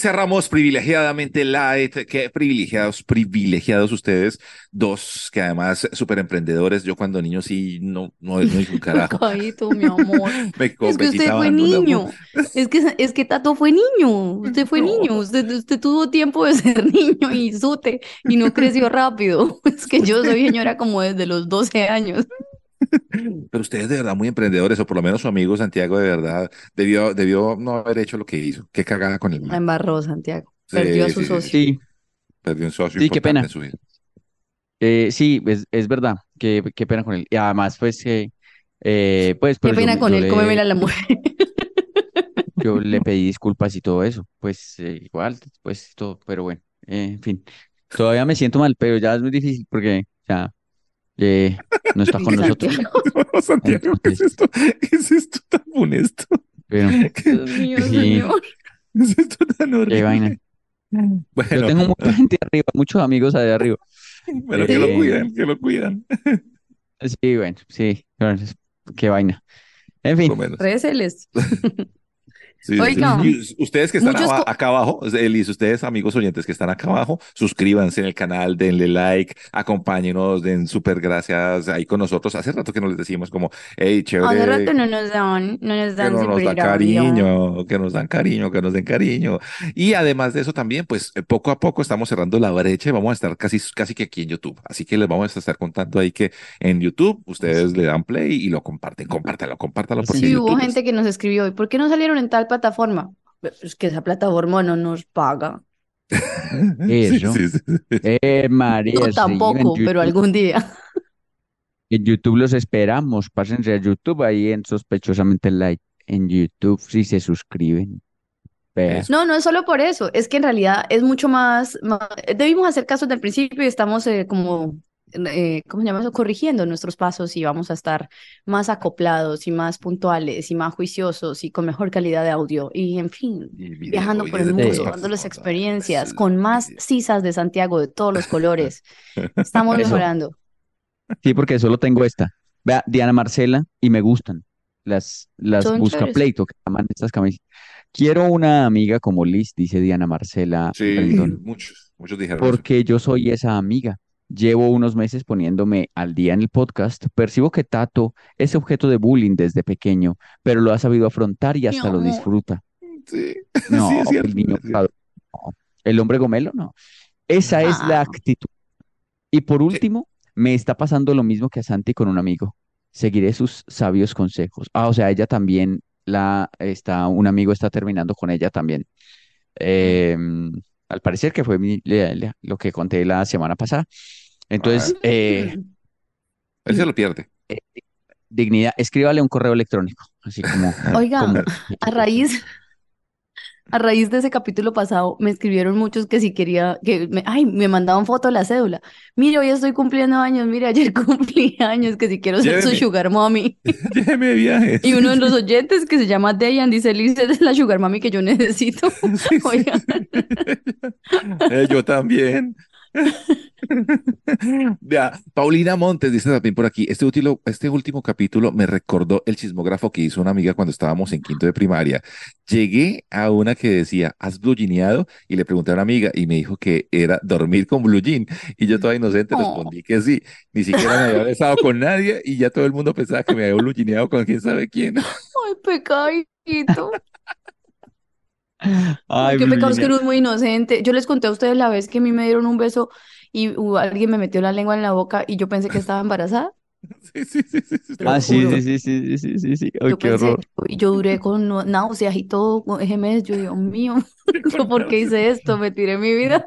[SPEAKER 1] Cerramos privilegiadamente Light. Qué privilegiados, privilegiados ustedes, dos que además súper emprendedores. Yo cuando niño sí no, no, no hice un [LAUGHS] carajo.
[SPEAKER 2] Cajito, mi amor. [LAUGHS]
[SPEAKER 1] Me
[SPEAKER 2] Es que usted fue
[SPEAKER 1] la-
[SPEAKER 2] niño. [LAUGHS] Es que, es que Tato fue niño. Usted fue
[SPEAKER 1] No.
[SPEAKER 2] niño. Usted, usted tuvo tiempo de ser niño y sute y no creció rápido. Es que yo soy señora como desde los 12 años.
[SPEAKER 1] Pero ustedes de verdad muy emprendedores, o por lo menos su amigo Santiago de verdad debió, debió no haber hecho lo que hizo. Qué cagada con el
[SPEAKER 2] La
[SPEAKER 1] man.
[SPEAKER 2] embarró Santiago.
[SPEAKER 1] Sí,
[SPEAKER 2] Perdió a
[SPEAKER 1] sí,
[SPEAKER 2] su
[SPEAKER 1] sí,
[SPEAKER 2] socio.
[SPEAKER 3] Sí,
[SPEAKER 1] Perdió un socio
[SPEAKER 3] Sí, qué pena.
[SPEAKER 1] en su vida.
[SPEAKER 3] eh, sí, es, es verdad. Qué, qué pena con él. Y además, pues, que, eh, pues,
[SPEAKER 2] Qué
[SPEAKER 3] pero yo,
[SPEAKER 2] pena con
[SPEAKER 3] yo
[SPEAKER 2] él,
[SPEAKER 3] le,
[SPEAKER 2] cómeme la mujer. [LAUGHS]
[SPEAKER 3] yo le pedí disculpas y todo eso. Pues, eh, igual, pues, todo, pero bueno, eh, en fin. Todavía me siento mal, pero ya es muy difícil porque ya eh, no está con [LAUGHS] nosotros.
[SPEAKER 2] Santiago. [LAUGHS]
[SPEAKER 1] Santiago, ¿qué es esto? ¿Qué es esto tan funesto?
[SPEAKER 3] Pero, [LAUGHS]
[SPEAKER 1] ¿Qué,
[SPEAKER 2] Dios mío,
[SPEAKER 3] Sí.
[SPEAKER 2] señor.
[SPEAKER 1] qué es esto tan horrible?
[SPEAKER 3] qué vaina. Yo
[SPEAKER 1] Bueno,
[SPEAKER 3] tengo mucha gente arriba, muchos amigos allá arriba.
[SPEAKER 1] pero que lo
[SPEAKER 3] Eh,
[SPEAKER 1] cuidan, que lo cuidan.
[SPEAKER 3] Sí, bueno, sí, qué vaina. En fin.
[SPEAKER 2] Réceles.
[SPEAKER 1] Sí, ustedes que están aba- acá abajo, Elis, ustedes amigos oyentes que están acá abajo, suscríbanse en el canal, denle like, acompáñenos, den súper gracias ahí con nosotros. Hace rato que nos les decimos como, hey,
[SPEAKER 2] hace rato
[SPEAKER 1] chévere,
[SPEAKER 2] no nos dan, no nos
[SPEAKER 1] que
[SPEAKER 2] dan
[SPEAKER 1] no nos da
[SPEAKER 2] super
[SPEAKER 1] cariño, que nos dan cariño, que nos den cariño. Y además de eso también, pues eh, poco a poco estamos cerrando la brecha y vamos a estar casi, casi que aquí en YouTube. Así que les vamos a estar contando ahí que en YouTube ustedes le dan play y lo comparten, compártanlo, compártanlo porque
[SPEAKER 2] Sí, hubo
[SPEAKER 1] es-
[SPEAKER 2] gente que nos escribió, ¿y por qué no salieron en tal plataforma? Es que esa plataforma no nos paga. [LAUGHS]
[SPEAKER 3] Eso.
[SPEAKER 1] Sí, sí, sí.
[SPEAKER 3] Eh, María,
[SPEAKER 2] No,
[SPEAKER 3] sí, en
[SPEAKER 2] tampoco, pero algún día.
[SPEAKER 3] En YouTube los esperamos. Pásense a YouTube ahí en Sospechosamente Light. En YouTube, si se suscriben.
[SPEAKER 2] No, no es solo por eso, es que en realidad es mucho más, debimos hacer caso del principio y estamos eh, como, eh, ¿cómo se llama eso? Corrigiendo nuestros pasos y vamos a estar más acoplados y más puntuales y más juiciosos y con mejor calidad de audio y en fin,
[SPEAKER 1] Y video,
[SPEAKER 2] viajando por el mundo, dándoles
[SPEAKER 1] con-
[SPEAKER 2] experiencias
[SPEAKER 1] sí,
[SPEAKER 2] con más sisas de Santiago de todos los colores. [LAUGHS] Estamos
[SPEAKER 3] Eso.
[SPEAKER 2] mejorando.
[SPEAKER 3] Sí, porque solo tengo esta. Vea, Diana Marcela, y me gustan. Las, las
[SPEAKER 2] Son
[SPEAKER 3] busca
[SPEAKER 2] chéveres.
[SPEAKER 3] pleito que llaman estas camisas. Quiero una amiga como Liz, dice Diana Marcela
[SPEAKER 1] Sí, muchos, muchos dijeron eso.
[SPEAKER 3] porque yo soy esa amiga. Llevo unos meses poniéndome al día en el podcast. Percibo que Tato es objeto de bullying desde pequeño, pero lo ha sabido afrontar y hasta lo disfruta.
[SPEAKER 1] Sí,
[SPEAKER 3] No, [LAUGHS]
[SPEAKER 1] sí, es cierto.
[SPEAKER 3] el niño no. El hombre gomelo, no. Esa es la
[SPEAKER 2] Ah.
[SPEAKER 3] actitud. Y por último, me está pasando lo mismo que a Santi con un amigo. Seguiré sus sabios consejos. Ah, o sea, ella también la está, un amigo está terminando con ella también. Eh, al parecer que fue mi- lo que conté la semana pasada. Entonces, eh, [LAUGHS]
[SPEAKER 1] Él se lo pierde.
[SPEAKER 3] eh, dignidad, escríbale un correo electrónico, así como, [LAUGHS]
[SPEAKER 2] Oiga,
[SPEAKER 3] como
[SPEAKER 2] a raíz, a raíz de ese capítulo pasado, me escribieron muchos que si quería, que me, ay, me mandaban foto de la cédula. Mire, hoy estoy cumpliendo años, mire, ayer [LAUGHS] cumplí años, que si quiero ser su sugar mommy.
[SPEAKER 1] Lléveme de viaje.
[SPEAKER 2] Y uno de los oyentes que se llama Dayan dice, Liz, es la sugar mommy que yo necesito.
[SPEAKER 1] Sí, sí.
[SPEAKER 2] Oiga,
[SPEAKER 1] Eh, yo también. [LAUGHS] Vea, Paulina Montes dice también por aquí, este último, este último capítulo me recordó el chismógrafo que hizo una amiga cuando estábamos en quinto de primaria. Llegué a una que decía, ¿has blue jeaneado? Y le pregunté a una amiga y me dijo que era dormir con blue jean. Y yo toda inocente
[SPEAKER 2] Oh.
[SPEAKER 1] respondí que sí. Ni siquiera me había besado con nadie y ya todo el mundo pensaba que me había blue jeaneado con quién sabe quién.
[SPEAKER 2] ay, pecadito.
[SPEAKER 3] Ay,
[SPEAKER 2] Qué pecado es que
[SPEAKER 3] Virginia.
[SPEAKER 2] uno es muy inocente. Yo les conté a ustedes la vez que a mí me dieron un beso y uh, alguien me metió la lengua en la boca y yo pensé que estaba embarazada. [LAUGHS]
[SPEAKER 1] Sí, sí, sí, sí, sí.
[SPEAKER 2] Te lo
[SPEAKER 3] Ah, sí,
[SPEAKER 2] juro.
[SPEAKER 3] sí, sí, sí, sí, sí, sí. Ay,
[SPEAKER 2] Yo
[SPEAKER 3] qué
[SPEAKER 2] pensé,
[SPEAKER 3] horror.
[SPEAKER 2] y yo duré con no- náuseas y todo con ese mes. Yo, Dios mío, [LAUGHS] [LAUGHS] ¿yo por qué hice esto? Me tiré mi vida.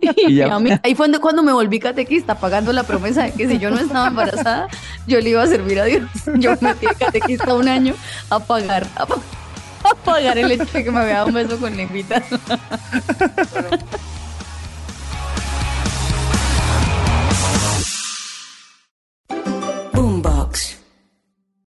[SPEAKER 3] Y
[SPEAKER 2] Y
[SPEAKER 3] ya-
[SPEAKER 2] a mí, ahí fue cuando me volví catequista, pagando la promesa de que si yo no estaba embarazada, yo le iba a servir a Dios. Yo me metí catequista un año a pagar, a, pa- a [LAUGHS] pagar el hecho de que me había dado un beso con lengüita. [LAUGHS]